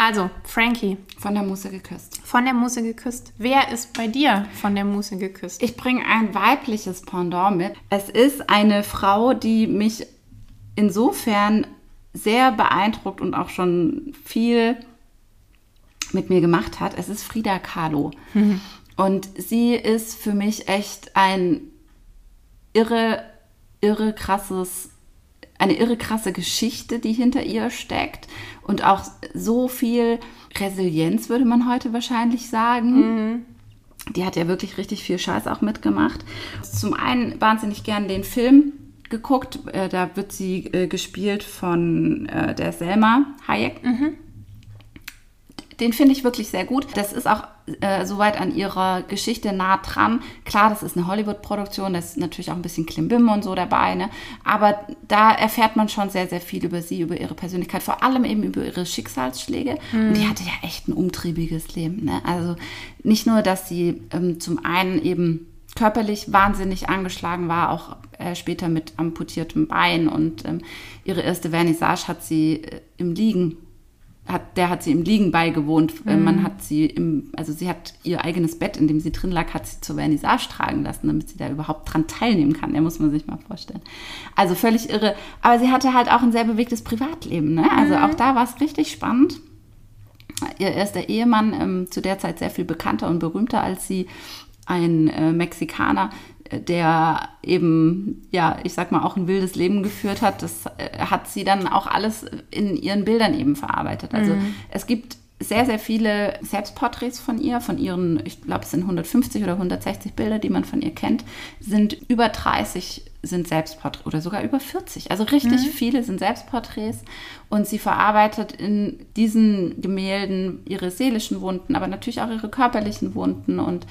Also, Frankie, Von der Muse geküsst. von der Muse geküsst. Wer ist bei dir von der Muse geküsst? Ich bringe ein weibliches Pendant mit. Es ist eine Frau, die mich insofern sehr beeindruckt und auch schon viel mit mir gemacht hat. Es ist Frida Kahlo. Und sie ist für mich echt ein irre, irre krasses, eine irre krasse Geschichte, die hinter ihr steckt. Und auch so viel Resilienz, würde man heute wahrscheinlich sagen. Die hat ja wirklich richtig viel Scheiß auch mitgemacht. Zum einen wahnsinnig gern den Film geguckt. Äh, da wird sie äh, gespielt von äh, der Selma Hayek. Den finde ich wirklich sehr gut. Das ist auch äh, soweit an ihrer Geschichte nah dran. Klar, das ist eine Hollywood-Produktion, da ist natürlich auch ein bisschen Klimbim und so dabei, ne? aber da erfährt man schon sehr, sehr viel über sie, über ihre Persönlichkeit, vor allem eben über ihre Schicksalsschläge. Und die hatte ja echt ein umtriebiges Leben. Ne? Also nicht nur, dass sie ähm, zum einen eben körperlich wahnsinnig angeschlagen war, auch äh, später mit amputiertem Bein und ähm, ihre erste Vernissage hat sie äh, im Liegen hat, der hat sie im Liegen beigewohnt. Äh, Man hat sie im, also sie hat ihr eigenes Bett, in dem sie drin lag, hat sie zur Vernissage tragen lassen, damit sie da überhaupt dran teilnehmen kann. Der muss man sich mal vorstellen. Also völlig irre. Aber sie hatte halt auch ein sehr bewegtes Privatleben. Ne? Also auch da war es richtig spannend. Ihr erster Ehemann, ähm, zu der Zeit sehr viel bekannter und berühmter als sie, ein äh, Mexikaner, der eben, ja, ich sag mal, auch ein wildes Leben geführt hat. Das äh, hat sie dann auch alles in ihren Bildern eben verarbeitet. Also es gibt sehr, sehr viele Selbstporträts von ihr, von ihren, ich glaube, es sind 150 oder 160 Bilder, die man von ihr kennt, sind über 30 sind Selbstporträts oder sogar über 40. Also richtig viele sind Selbstporträts und sie verarbeitet in diesen Gemälden ihre seelischen Wunden, aber natürlich auch ihre körperlichen Wunden und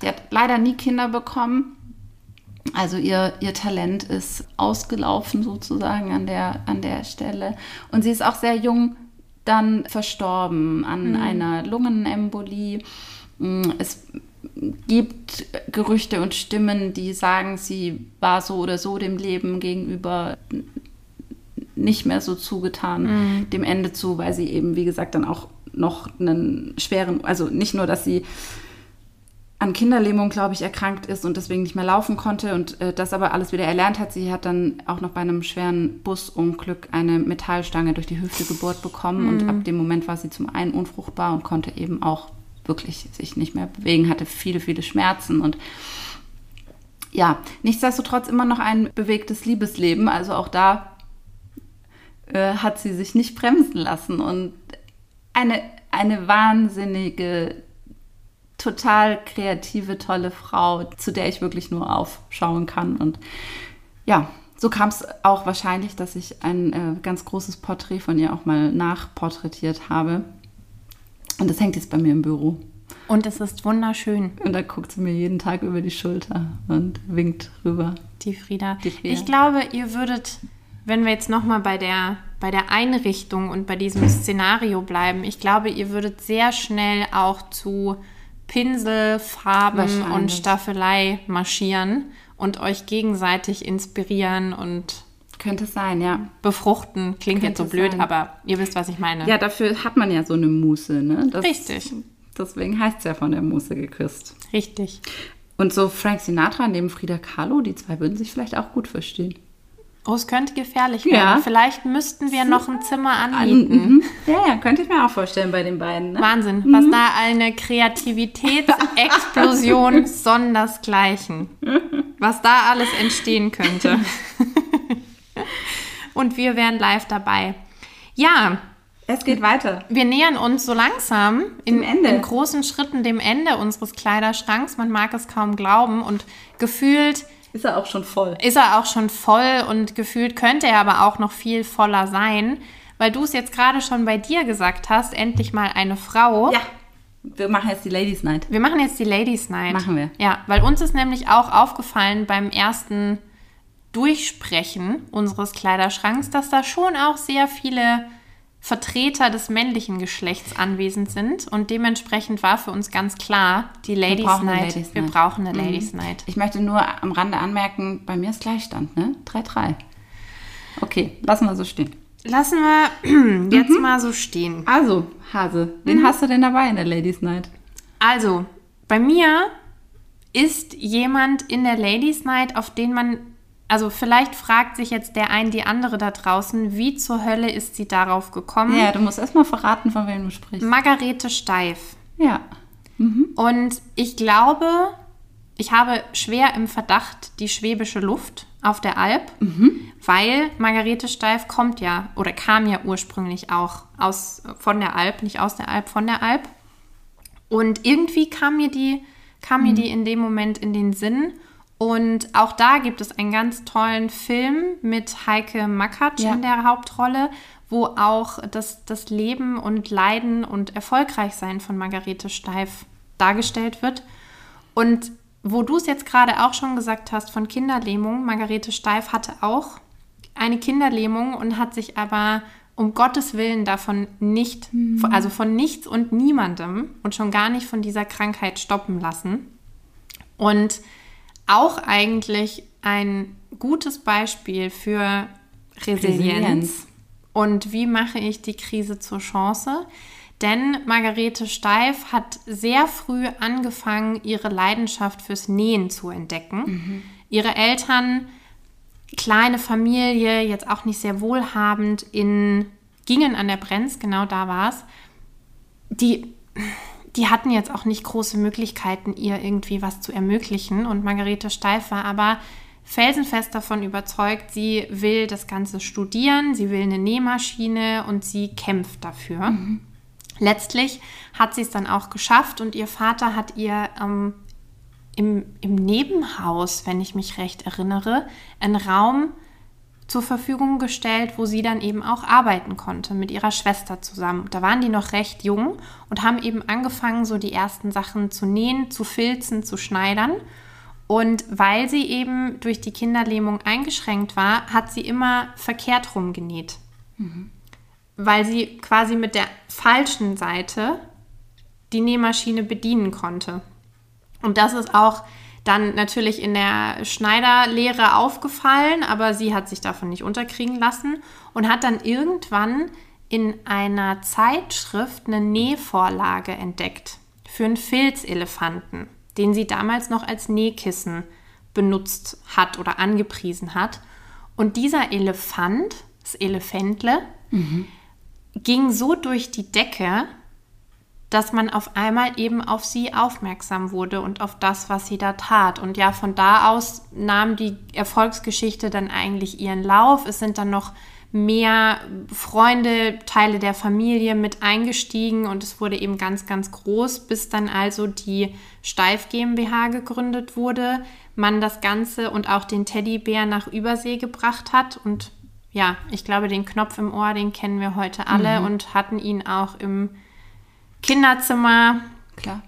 sie hat leider nie Kinder bekommen. Also ihr, ihr Talent ist ausgelaufen sozusagen an der, an der Stelle. Und sie ist auch sehr jung dann verstorben an einer Lungenembolie. Mm, Es gibt Gerüchte und Stimmen, die sagen, sie war so oder so dem Leben gegenüber nicht mehr so zugetan, dem Ende zu, weil sie eben, wie gesagt, dann auch noch einen schweren, also nicht nur, dass sie an Kinderlähmung, glaube ich, erkrankt ist und deswegen nicht mehr laufen konnte und äh, das aber alles wieder erlernt hat. Sie hat dann auch noch bei einem schweren Busunglück eine Metallstange durch die Hüfte gebohrt bekommen und ab dem Moment war sie zum einen unfruchtbar und konnte eben auch wirklich sich nicht mehr bewegen, hatte viele, viele Schmerzen und ja, nichtsdestotrotz immer noch ein bewegtes Liebesleben. Also auch da äh, hat sie sich nicht bremsen lassen und eine, eine wahnsinnige total kreative, tolle Frau, zu der ich wirklich nur aufschauen kann. Und ja, so kam es auch wahrscheinlich, dass ich ein äh, ganz großes Porträt von ihr auch mal nachporträtiert habe. Und das hängt jetzt bei mir im Büro. Und es ist wunderschön, Und da guckt sie mir jeden Tag über die Schulter und winkt rüber. die Frieda. Die Frieda. Ich glaube, ihr würdet, wenn wir jetzt nochmal bei der, bei der Einrichtung und bei diesem Szenario bleiben, ich glaube, ihr würdet sehr schnell auch zu Pinsel, Farben und Staffelei marschieren und euch gegenseitig inspirieren und Könnte es sein, ja. befruchten. Klingt Könnte jetzt so blöd, sein. aber ihr wisst, was ich meine. Ja, dafür hat man ja so eine Muße, ne? Das, Richtig. Deswegen heißt es ja von der Muße geküsst. Richtig. Und so Frank Sinatra neben Frida Kahlo, die zwei würden sich vielleicht auch gut verstehen. Oh, es könnte gefährlich Ja. werden. Vielleicht müssten wir noch ein Zimmer anmieten. Mhm. Ja, ja, könnte ich mir auch vorstellen bei den beiden. Ne? Wahnsinn, was da eine Kreativitätsexplosion sondersgleichen. Was da alles entstehen könnte. Und wir wären live dabei. Ja, Es geht weiter. wir nähern uns so langsam in, in großen Schritten dem Ende unseres Kleiderschranks. Man mag es kaum glauben und gefühlt Ist er auch schon voll. ist er auch schon voll und gefühlt könnte er aber auch noch viel voller sein, weil du es jetzt gerade schon bei dir gesagt hast, endlich mal eine Frau. Ja. Wir machen jetzt die Ladies Night. Wir machen jetzt die Ladies Night. Machen wir. Ja, weil uns ist nämlich auch aufgefallen beim ersten Durchsprechen unseres Kleiderschranks, dass da schon auch sehr viele Vertreter des männlichen Geschlechts anwesend sind. Und dementsprechend war für uns ganz klar, die Ladies brauchen eine Night. Ladies wir Night. brauchen eine Ladies Night. Ich möchte nur am Rande anmerken, bei mir ist Gleichstand, ne? 3-3. Okay, lassen wir so stehen. Lassen wir jetzt Mhm. mal so stehen. Also, Hase, wen Mhm. hast du denn dabei in der Ladies Night? Also, bei mir ist jemand in der Ladies Night, auf den man, also vielleicht fragt sich jetzt der ein, die andere da draußen, wie zur Hölle ist sie darauf gekommen? Ja, du musst erstmal verraten, von wem du sprichst. Margarete Steif. Ja. Und ich glaube, ich habe schwer im Verdacht die schwäbische Luft auf der Alp, weil Margarete Steif kommt ja oder kam ja ursprünglich auch aus, von der Alp, nicht aus der Alp, von der Alp. Und irgendwie kam mir die, kam mir die in dem Moment in den Sinn. Und auch da gibt es einen ganz tollen Film mit Heike Makatsch Ja. in der Hauptrolle, wo auch das, das Leben und Leiden und Erfolgreichsein von Margarete Steif dargestellt wird. Und wo du es jetzt gerade auch schon gesagt hast von Kinderlähmung, Margarete Steif hatte auch eine Kinderlähmung und hat sich aber um Gottes Willen davon nicht, also von nichts und niemandem und schon gar nicht von dieser Krankheit stoppen lassen. Und auch eigentlich ein gutes Beispiel für Resilienz. Resilienz. Und wie mache ich die Krise zur Chance? Denn Margarete Steif hat sehr früh angefangen, ihre Leidenschaft fürs Nähen zu entdecken. Ihre Eltern, kleine Familie, jetzt auch nicht sehr wohlhabend, in Gingen an der Brenz, genau da war es, die, die hatten jetzt auch nicht große Möglichkeiten, ihr irgendwie was zu ermöglichen. Und Margarete Steif war aber felsenfest davon überzeugt, sie will das Ganze studieren, sie will eine Nähmaschine und sie kämpft dafür. Letztlich hat sie es dann auch geschafft und ihr Vater hat ihr ähm, im, im Nebenhaus, wenn ich mich recht erinnere, einen Raum zur Verfügung gestellt, wo sie dann eben auch arbeiten konnte mit ihrer Schwester zusammen. Da waren die noch recht jung und haben eben angefangen, so die ersten Sachen zu nähen, zu filzen, zu schneidern. Und weil sie eben durch die Kinderlähmung eingeschränkt war, hat sie immer verkehrt rum genäht. Weil sie quasi mit der falschen Seite die Nähmaschine bedienen konnte. Und das ist auch dann natürlich in der Schneiderlehre aufgefallen, aber sie hat sich davon nicht unterkriegen lassen und hat dann irgendwann in einer Zeitschrift eine Nähvorlage entdeckt für einen Filzelefanten, den sie damals noch als Nähkissen benutzt hat oder angepriesen hat. Und dieser Elefant, das Elefantle, ging so durch die Decke, dass man auf einmal eben auf sie aufmerksam wurde und auf das, was sie da tat. Und ja, von da aus nahm die Erfolgsgeschichte dann eigentlich ihren Lauf. Es sind dann noch mehr Freunde, Teile der Familie mit eingestiegen und es wurde eben ganz, ganz groß, bis dann also die Steif GmbH gegründet wurde, man das Ganze und auch den Teddybär nach Übersee gebracht hat und ja, ich glaube, den Knopf im Ohr, den kennen wir heute alle und hatten ihn auch im Kinderzimmer. Klar.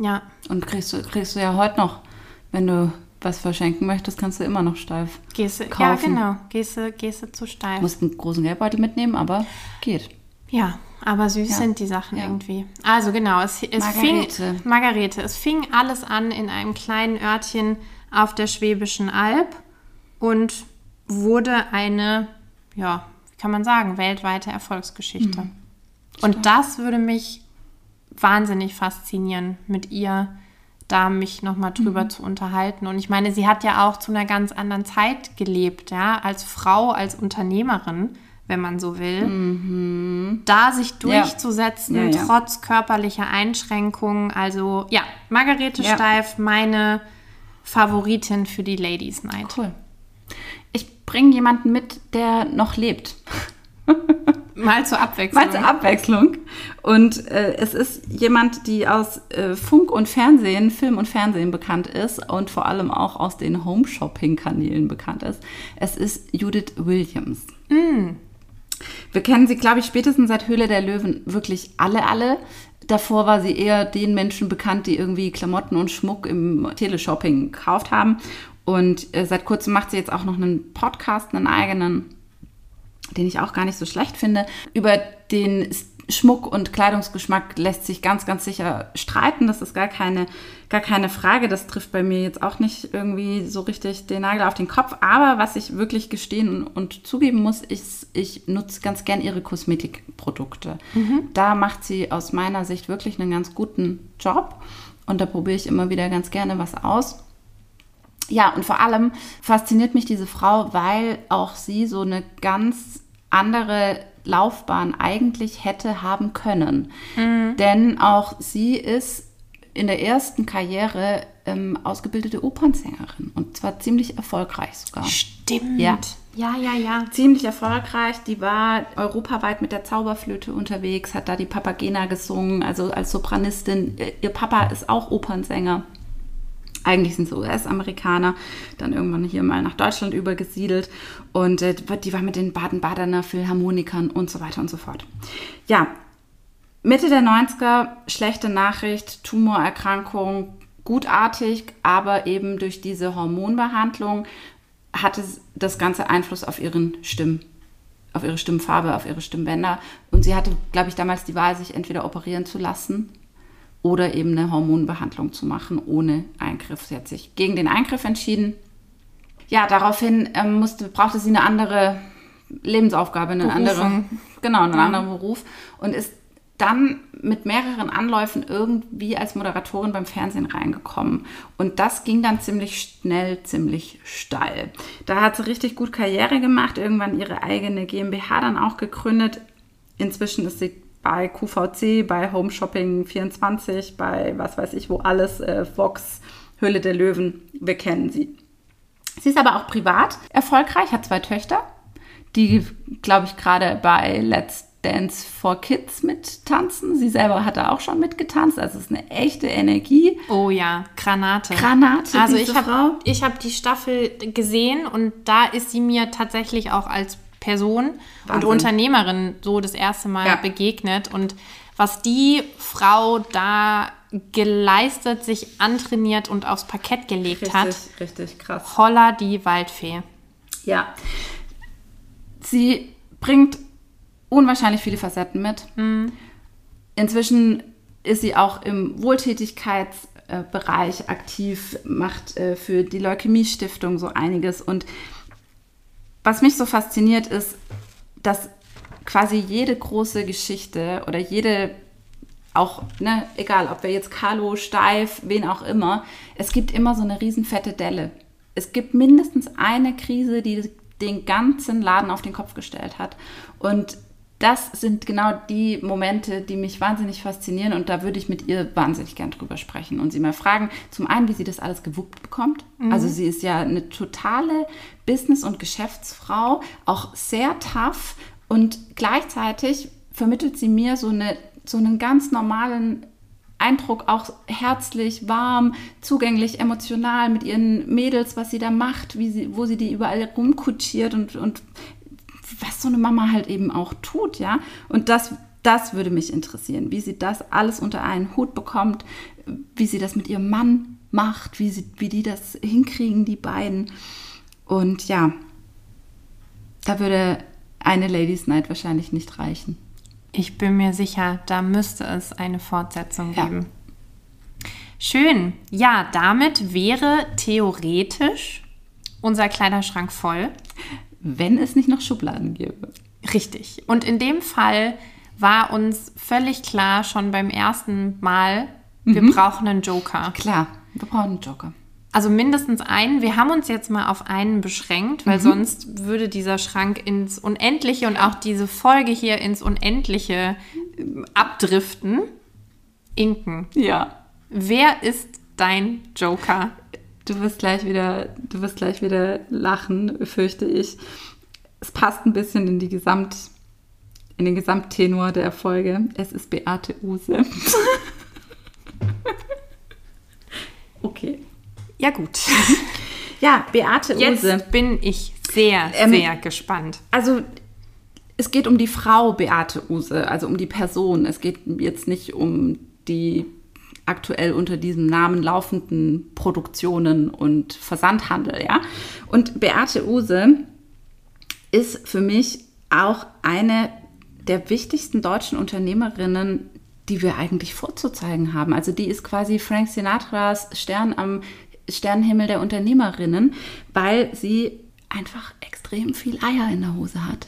Ja, Und kriegst du, kriegst du ja heute noch, wenn du was verschenken möchtest, kannst du immer noch steif. gehst du, ja Kaufen. genau, gehst du, gehst du zu steif. Du musst einen großen Geldbeutel mitnehmen, aber geht. Ja, aber süß Ja. sind die Sachen Ja. irgendwie. Also genau, es, es Margarete. fing Margarete, es fing alles an in einem kleinen Örtchen auf der Schwäbischen Alb und wurde eine, ja, wie kann man sagen, weltweite Erfolgsgeschichte. Mhm. Und das würde mich wahnsinnig faszinieren, mit ihr da mich nochmal drüber Mhm. zu unterhalten. Und ich meine, sie hat ja auch zu einer ganz anderen Zeit gelebt, ja, als Frau, als Unternehmerin, wenn man so will. Da sich durchzusetzen, Mhm. Ja, ja. trotz körperlicher Einschränkungen. Also ja, Margarete Ja. Steif, meine Favoritin für die Ladies Night. Cool. Ich bringe jemanden mit, der noch lebt. Mal zur Abwechslung. Mal zur Abwechslung. Und äh, es ist jemand, die aus äh, Funk und Fernsehen, Film und Fernsehen bekannt ist und vor allem auch aus den Home-Shopping-Kanälen bekannt ist. Es ist Judith Williams. Wir kennen sie, glaube ich, spätestens seit Höhle der Löwen wirklich alle, alle. Davor war sie eher den Menschen bekannt, die irgendwie Klamotten und Schmuck im Teleshopping gekauft haben. Und äh, seit kurzem macht sie jetzt auch noch einen Podcast, einen eigenen, den ich auch gar nicht so schlecht finde, über den Schmuck und Kleidungsgeschmack lässt sich ganz, ganz sicher streiten. Das ist gar keine, gar keine Frage. Das trifft bei mir jetzt auch nicht irgendwie so richtig den Nagel auf den Kopf. Aber was ich wirklich gestehen und zugeben muss, ist, ich nutze ganz gern ihre Kosmetikprodukte. Mhm. Da macht sie aus meiner Sicht wirklich einen ganz guten Job. Und da probiere ich immer wieder ganz gerne was aus. Ja, und vor allem fasziniert mich diese Frau, weil auch sie so eine ganz andere Laufbahn eigentlich hätte haben können. Mhm. Denn auch sie ist in der ersten Karriere ähm, ausgebildete Opernsängerin und zwar ziemlich erfolgreich sogar. Stimmt. Ja. Ja, ja, ja. Ziemlich erfolgreich. Die war europaweit mit der Zauberflöte unterwegs, hat da die Papagena gesungen, also als Sopranistin. Ihr Papa ist auch Opernsänger. Eigentlich sind sie US-Amerikaner, dann irgendwann hier mal nach Deutschland übergesiedelt und äh, die war mit den Baden-Badener Philharmonikern und so weiter und so fort. Ja, Mitte der 90er, schlechte Nachricht, Tumorerkrankung, gutartig, aber eben durch diese Hormonbehandlung hatte das Ganze Einfluss auf ihren Stimmen, auf ihre Stimmfarbe, auf ihre Stimmbänder. Und sie hatte, glaube ich, damals die Wahl, sich entweder operieren zu lassen oder eben eine Hormonbehandlung zu machen ohne Eingriff. Sie hat sich gegen den Eingriff entschieden. Ja, daraufhin ähm, musste, brauchte sie eine andere Lebensaufgabe, eine andere, genau, einen ja. anderen Beruf und ist dann mit mehreren Anläufen irgendwie als Moderatorin beim Fernsehen reingekommen. Und das ging dann ziemlich schnell, ziemlich steil. Da hat sie richtig gut Karriere gemacht, irgendwann ihre eigene GmbH dann auch gegründet. Inzwischen ist sie bei QVC, bei Home Shopping 24, bei was weiß ich wo alles, äh, Vox, Höhle der Löwen, wir kennen sie. Sie ist aber auch privat erfolgreich, hat zwei Töchter, die, glaube ich, gerade bei Let's Dance for Kids mittanzen. Sie selber hat da auch schon mitgetanzt, also es ist eine echte Energie. Oh ja, Granate. Granate. Also ich habe hab die Staffel gesehen und da ist sie mir tatsächlich auch als Person Wahnsinn. und Unternehmerin so das erste Mal ja. begegnet. Und was die Frau da geleistet, sich antrainiert und aufs Parkett gelegt richtig, hat. Richtig, krass. Holla die Waldfee. Ja. Sie bringt unwahrscheinlich viele Facetten mit. Mhm. Inzwischen ist sie auch im Wohltätigkeitsbereich aktiv, macht äh, für die Leukämie-Stiftung so einiges und was mich so fasziniert ist, dass quasi jede große Geschichte oder jede auch, ne, egal, ob wir jetzt Carlo, Steif, wen auch immer, es gibt immer so eine riesenfette Delle. Es gibt mindestens eine Krise, die den ganzen Laden auf den Kopf gestellt hat. Und das sind genau die Momente, die mich wahnsinnig faszinieren und da würde ich mit ihr wahnsinnig gern drüber sprechen und sie mal fragen, zum einen, wie sie das alles gewuppt bekommt. Mhm. Also sie ist ja eine totale Business- und Geschäftsfrau, auch sehr tough und gleichzeitig vermittelt sie mir so, eine, so einen ganz normalen Eindruck, auch herzlich, warm, zugänglich, emotional mit ihren Mädels, was sie da macht, wie sie, wo sie die überall rumkutschiert und, und was so eine Mama halt eben auch tut, ja. Und das, das würde mich interessieren, wie sie das alles unter einen Hut bekommt, wie sie das mit ihrem Mann macht, wie, sie, wie die das hinkriegen, die beiden. Und ja, da würde eine Ladies Night wahrscheinlich nicht reichen. Ich bin mir sicher, da müsste es eine Fortsetzung geben. Ja. Schön. Ja, damit wäre theoretisch unser Kleiderschrank voll wenn es nicht noch Schubladen gäbe. Richtig. Und in dem Fall war uns völlig klar schon beim ersten Mal, wir mhm. brauchen einen Joker. Klar, wir brauchen einen Joker. Also mindestens einen. Wir haben uns jetzt mal auf einen beschränkt, weil mhm. sonst würde dieser Schrank ins Unendliche und auch diese Folge hier ins Unendliche ähm, abdriften. Inken. Ja. Wer ist dein Joker? Du wirst gleich wieder, du wirst gleich wieder lachen, fürchte ich. Es passt ein bisschen in die Gesamt, in den Gesamttenor der Folge. Es ist Beate Use. okay. Ja, gut. Ja, Beate Use. Jetzt bin ich sehr, ähm, sehr gespannt. Also, es geht um die Frau Beate Use, also um die Person. Es geht jetzt nicht um die aktuell unter diesem Namen laufenden Produktionen und Versandhandel, ja. Und Beate Use ist für mich auch eine der wichtigsten deutschen Unternehmerinnen, die wir eigentlich vorzuzeigen haben. Also die ist quasi Frank Sinatras Stern am Sternenhimmel der Unternehmerinnen, weil sie einfach extrem viel Eier in der Hose hat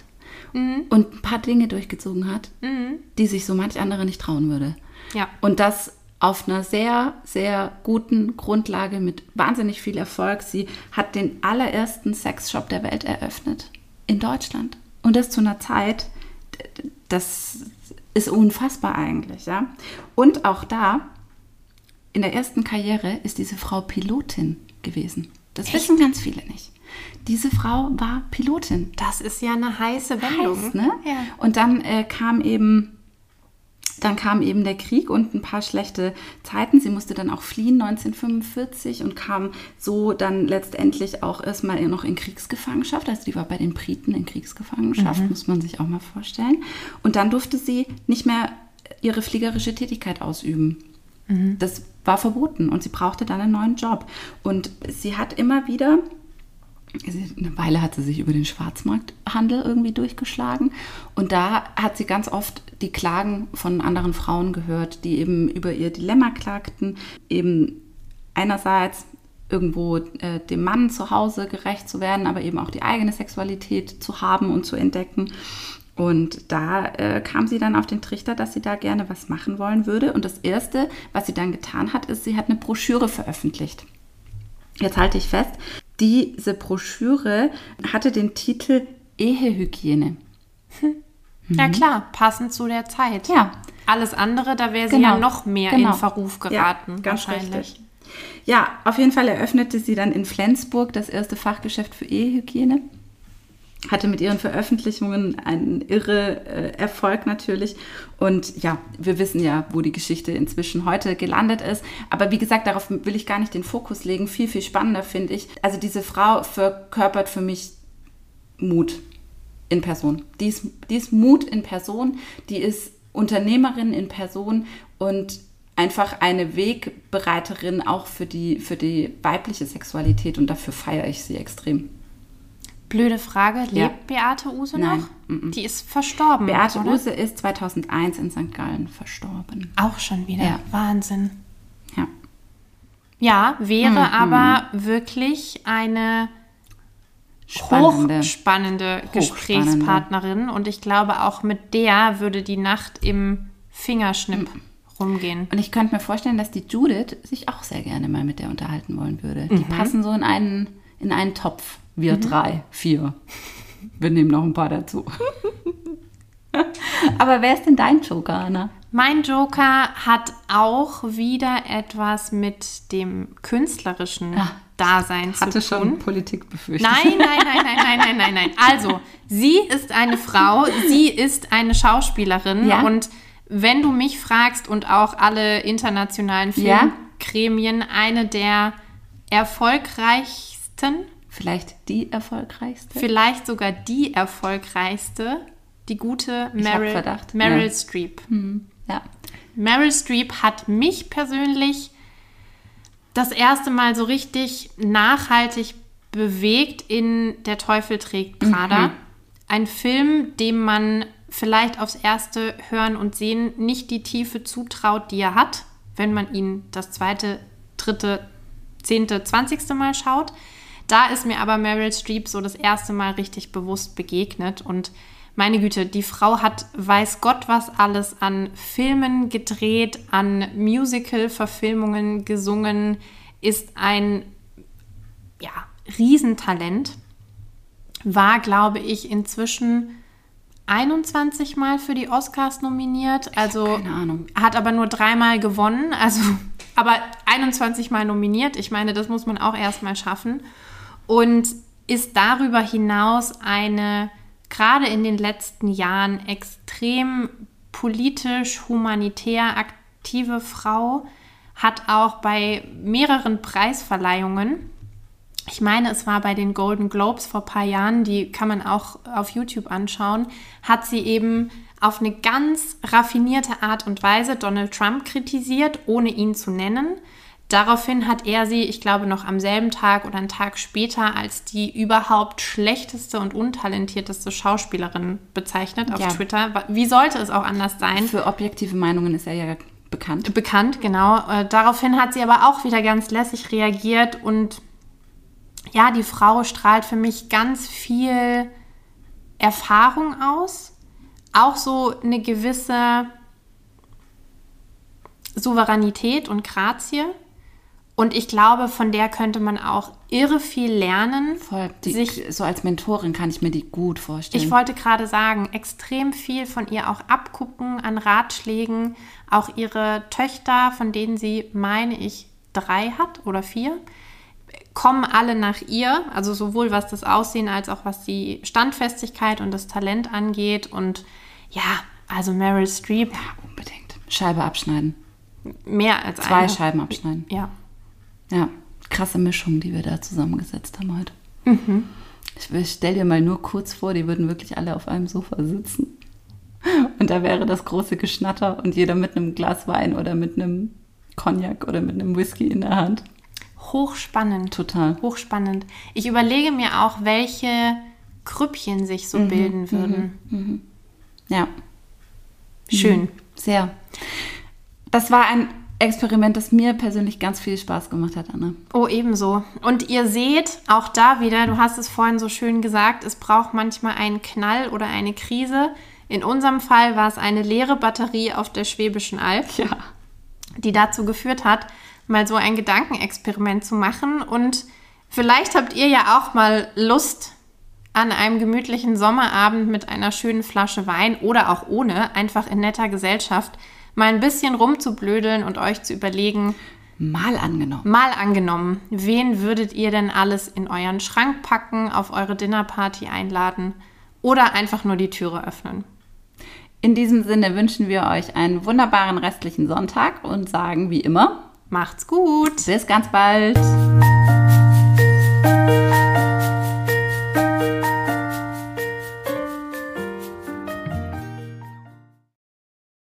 mhm. und ein paar Dinge durchgezogen hat, mhm. die sich so manch andere nicht trauen würde. Ja. Und das auf einer sehr, sehr guten Grundlage mit wahnsinnig viel Erfolg. Sie hat den allerersten Sexshop der Welt eröffnet in Deutschland. Und das zu einer Zeit, das ist unfassbar eigentlich, ja. Und auch da, in der ersten Karriere ist diese Frau Pilotin gewesen. Das Echt? wissen ganz viele nicht. Diese Frau war Pilotin. Das ist ja eine heiße Wendung. Heiß, ne? Ja. Und dann äh, kam eben dann kam eben der Krieg und ein paar schlechte Zeiten. Sie musste dann auch fliehen 1945 und kam so dann letztendlich auch erstmal noch in Kriegsgefangenschaft. Also die war bei den Briten in Kriegsgefangenschaft, mhm. muss man sich auch mal vorstellen. Und dann durfte sie nicht mehr ihre fliegerische Tätigkeit ausüben. Mhm. Das war verboten und sie brauchte dann einen neuen Job. Und sie hat immer wieder eine Weile hat sie sich über den Schwarzmarkthandel irgendwie durchgeschlagen. Und da hat sie ganz oft die Klagen von anderen Frauen gehört, die eben über ihr Dilemma klagten. Eben einerseits irgendwo äh, dem Mann zu Hause gerecht zu werden, aber eben auch die eigene Sexualität zu haben und zu entdecken. Und da äh, kam sie dann auf den Trichter, dass sie da gerne was machen wollen würde. Und das Erste, was sie dann getan hat, ist, sie hat eine Broschüre veröffentlicht. Jetzt halte ich fest, diese Broschüre hatte den Titel Ehehygiene. Ja klar, passend zu der Zeit. Ja. Alles andere, da wäre sie genau. ja noch mehr genau. in Verruf geraten, ja, ganz wahrscheinlich. Richtig. Ja, auf jeden Fall eröffnete sie dann in Flensburg das erste Fachgeschäft für Ehehygiene hatte mit ihren Veröffentlichungen einen irre äh, Erfolg natürlich. Und ja, wir wissen ja, wo die Geschichte inzwischen heute gelandet ist. Aber wie gesagt, darauf will ich gar nicht den Fokus legen. Viel, viel spannender finde ich. Also diese Frau verkörpert für mich Mut in Person. Die ist, die ist Mut in Person, die ist Unternehmerin in Person und einfach eine Wegbereiterin auch für die, für die weibliche Sexualität. Und dafür feiere ich sie extrem. Blöde Frage, lebt ja. Beate Use Nein. noch? Mm Die ist verstorben. Beate oder? Use ist 2001 in St. Gallen verstorben. Auch schon wieder. Ja. Wahnsinn. Ja. Ja, wäre mhm. aber wirklich eine spannende, hochspannende, Gesprächspartnerin. Und ich glaube, auch mit der würde die Nacht im Fingerschnipp mhm. rumgehen. Und ich könnte mir vorstellen, dass die Judith sich auch sehr gerne mal mit der unterhalten wollen würde. Die mhm. passen so in einen, in einen Topf. Wir mhm. drei, vier. Wir nehmen noch ein paar dazu. Aber wer ist denn dein Joker, Anna? Mein Joker hat auch wieder etwas mit dem künstlerischen ja, Dasein zu tun. Hatte schon Politik befürchtet. Nein, nein, nein, nein, nein, nein, nein, nein. Also, sie ist eine Frau, sie ist eine Schauspielerin ja? und wenn du mich fragst und auch alle internationalen Filmgremien, ja? eine der erfolgreichsten Vielleicht die erfolgreichste? Vielleicht sogar die erfolgreichste, die gute Meryl, Meryl ja. Streep. Mhm. Ja. Meryl Streep hat mich persönlich das erste Mal so richtig nachhaltig bewegt in Der Teufel trägt Prada. Mhm. Ein Film, dem man vielleicht aufs erste Hören und Sehen nicht die Tiefe zutraut, die er hat, wenn man ihn das zweite, dritte, zehnte, zwanzigste Mal schaut. Da ist mir aber Meryl Streep so das erste Mal richtig bewusst begegnet und meine Güte, die Frau hat weiß Gott was alles an Filmen gedreht, an Musical-Verfilmungen gesungen, ist ein ja, Riesentalent. War, glaube ich, inzwischen 21 Mal für die Oscars nominiert. Also keine Ahnung. hat aber nur dreimal gewonnen. Also aber 21 Mal nominiert. Ich meine, das muss man auch erstmal schaffen und ist darüber hinaus eine gerade in den letzten Jahren extrem politisch, humanitär aktive Frau, hat auch bei mehreren Preisverleihungen ich meine, es war bei den Golden Globes vor ein paar Jahren, die kann man auch auf YouTube anschauen, hat sie eben auf eine ganz raffinierte Art und Weise Donald Trump kritisiert, ohne ihn zu nennen. Daraufhin hat er sie, ich glaube, noch am selben Tag oder einen Tag später als die überhaupt schlechteste und untalentierteste Schauspielerin bezeichnet auf Ja. Twitter. Wie sollte es auch anders sein? Für objektive Meinungen ist er ja bekannt. bekannt, genau. Äh, daraufhin hat sie aber auch wieder ganz lässig reagiert und ja, die Frau strahlt für mich ganz viel Erfahrung aus, auch so eine gewisse Souveränität und Grazie. Und ich glaube, von der könnte man auch irre viel lernen. Voll. Die, Sich- so als Mentorin kann ich mir die gut vorstellen. Ich wollte gerade sagen, extrem viel von ihr auch abgucken an Ratschlägen. Auch ihre Töchter, von denen sie, meine ich, drei hat oder vier, kommen alle nach ihr. Also sowohl was das Aussehen als auch was die Standfestigkeit und das Talent angeht. Und ja, also Meryl Streep, ja, unbedingt. Scheibe abschneiden. mehr als Zwei eine. Scheiben abschneiden. Ja. Ja, krasse Mischung, die wir da zusammengesetzt haben heute. Mhm. Ich, stell dir mal nur kurz vor, die würden wirklich alle auf einem Sofa sitzen. Und da wäre das große Geschnatter und jeder mit einem Glas Wein oder mit einem Cognac oder mit einem Whisky in der Hand. Hochspannend. Total. Hochspannend. Ich überlege mir auch, welche Krüppchen sich Mhm, so bilden würden. Ja, Schön. sehr. Das war ein Experiment, das mir persönlich ganz viel Spaß gemacht hat, Anna. Oh, ebenso. Und ihr seht auch da wieder, du hast es vorhin so schön gesagt, es braucht manchmal einen Knall oder eine Krise. In unserem Fall war es eine leere Batterie auf der Schwäbischen Alb, Ja. die dazu geführt hat, mal so ein Gedankenexperiment zu machen. Und vielleicht habt ihr ja auch mal Lust, an einem gemütlichen Sommerabend mit einer schönen Flasche Wein oder auch ohne, einfach in netter Gesellschaft, mal ein bisschen rumzublödeln und euch zu überlegen, Mal angenommen. Mal angenommen, wen würdet ihr denn alles in euren Schrank packen, auf eure Dinnerparty einladen oder einfach nur die Türe öffnen? In diesem Sinne wünschen wir euch einen wunderbaren restlichen Sonntag und sagen wie immer, Macht's gut! bis ganz bald.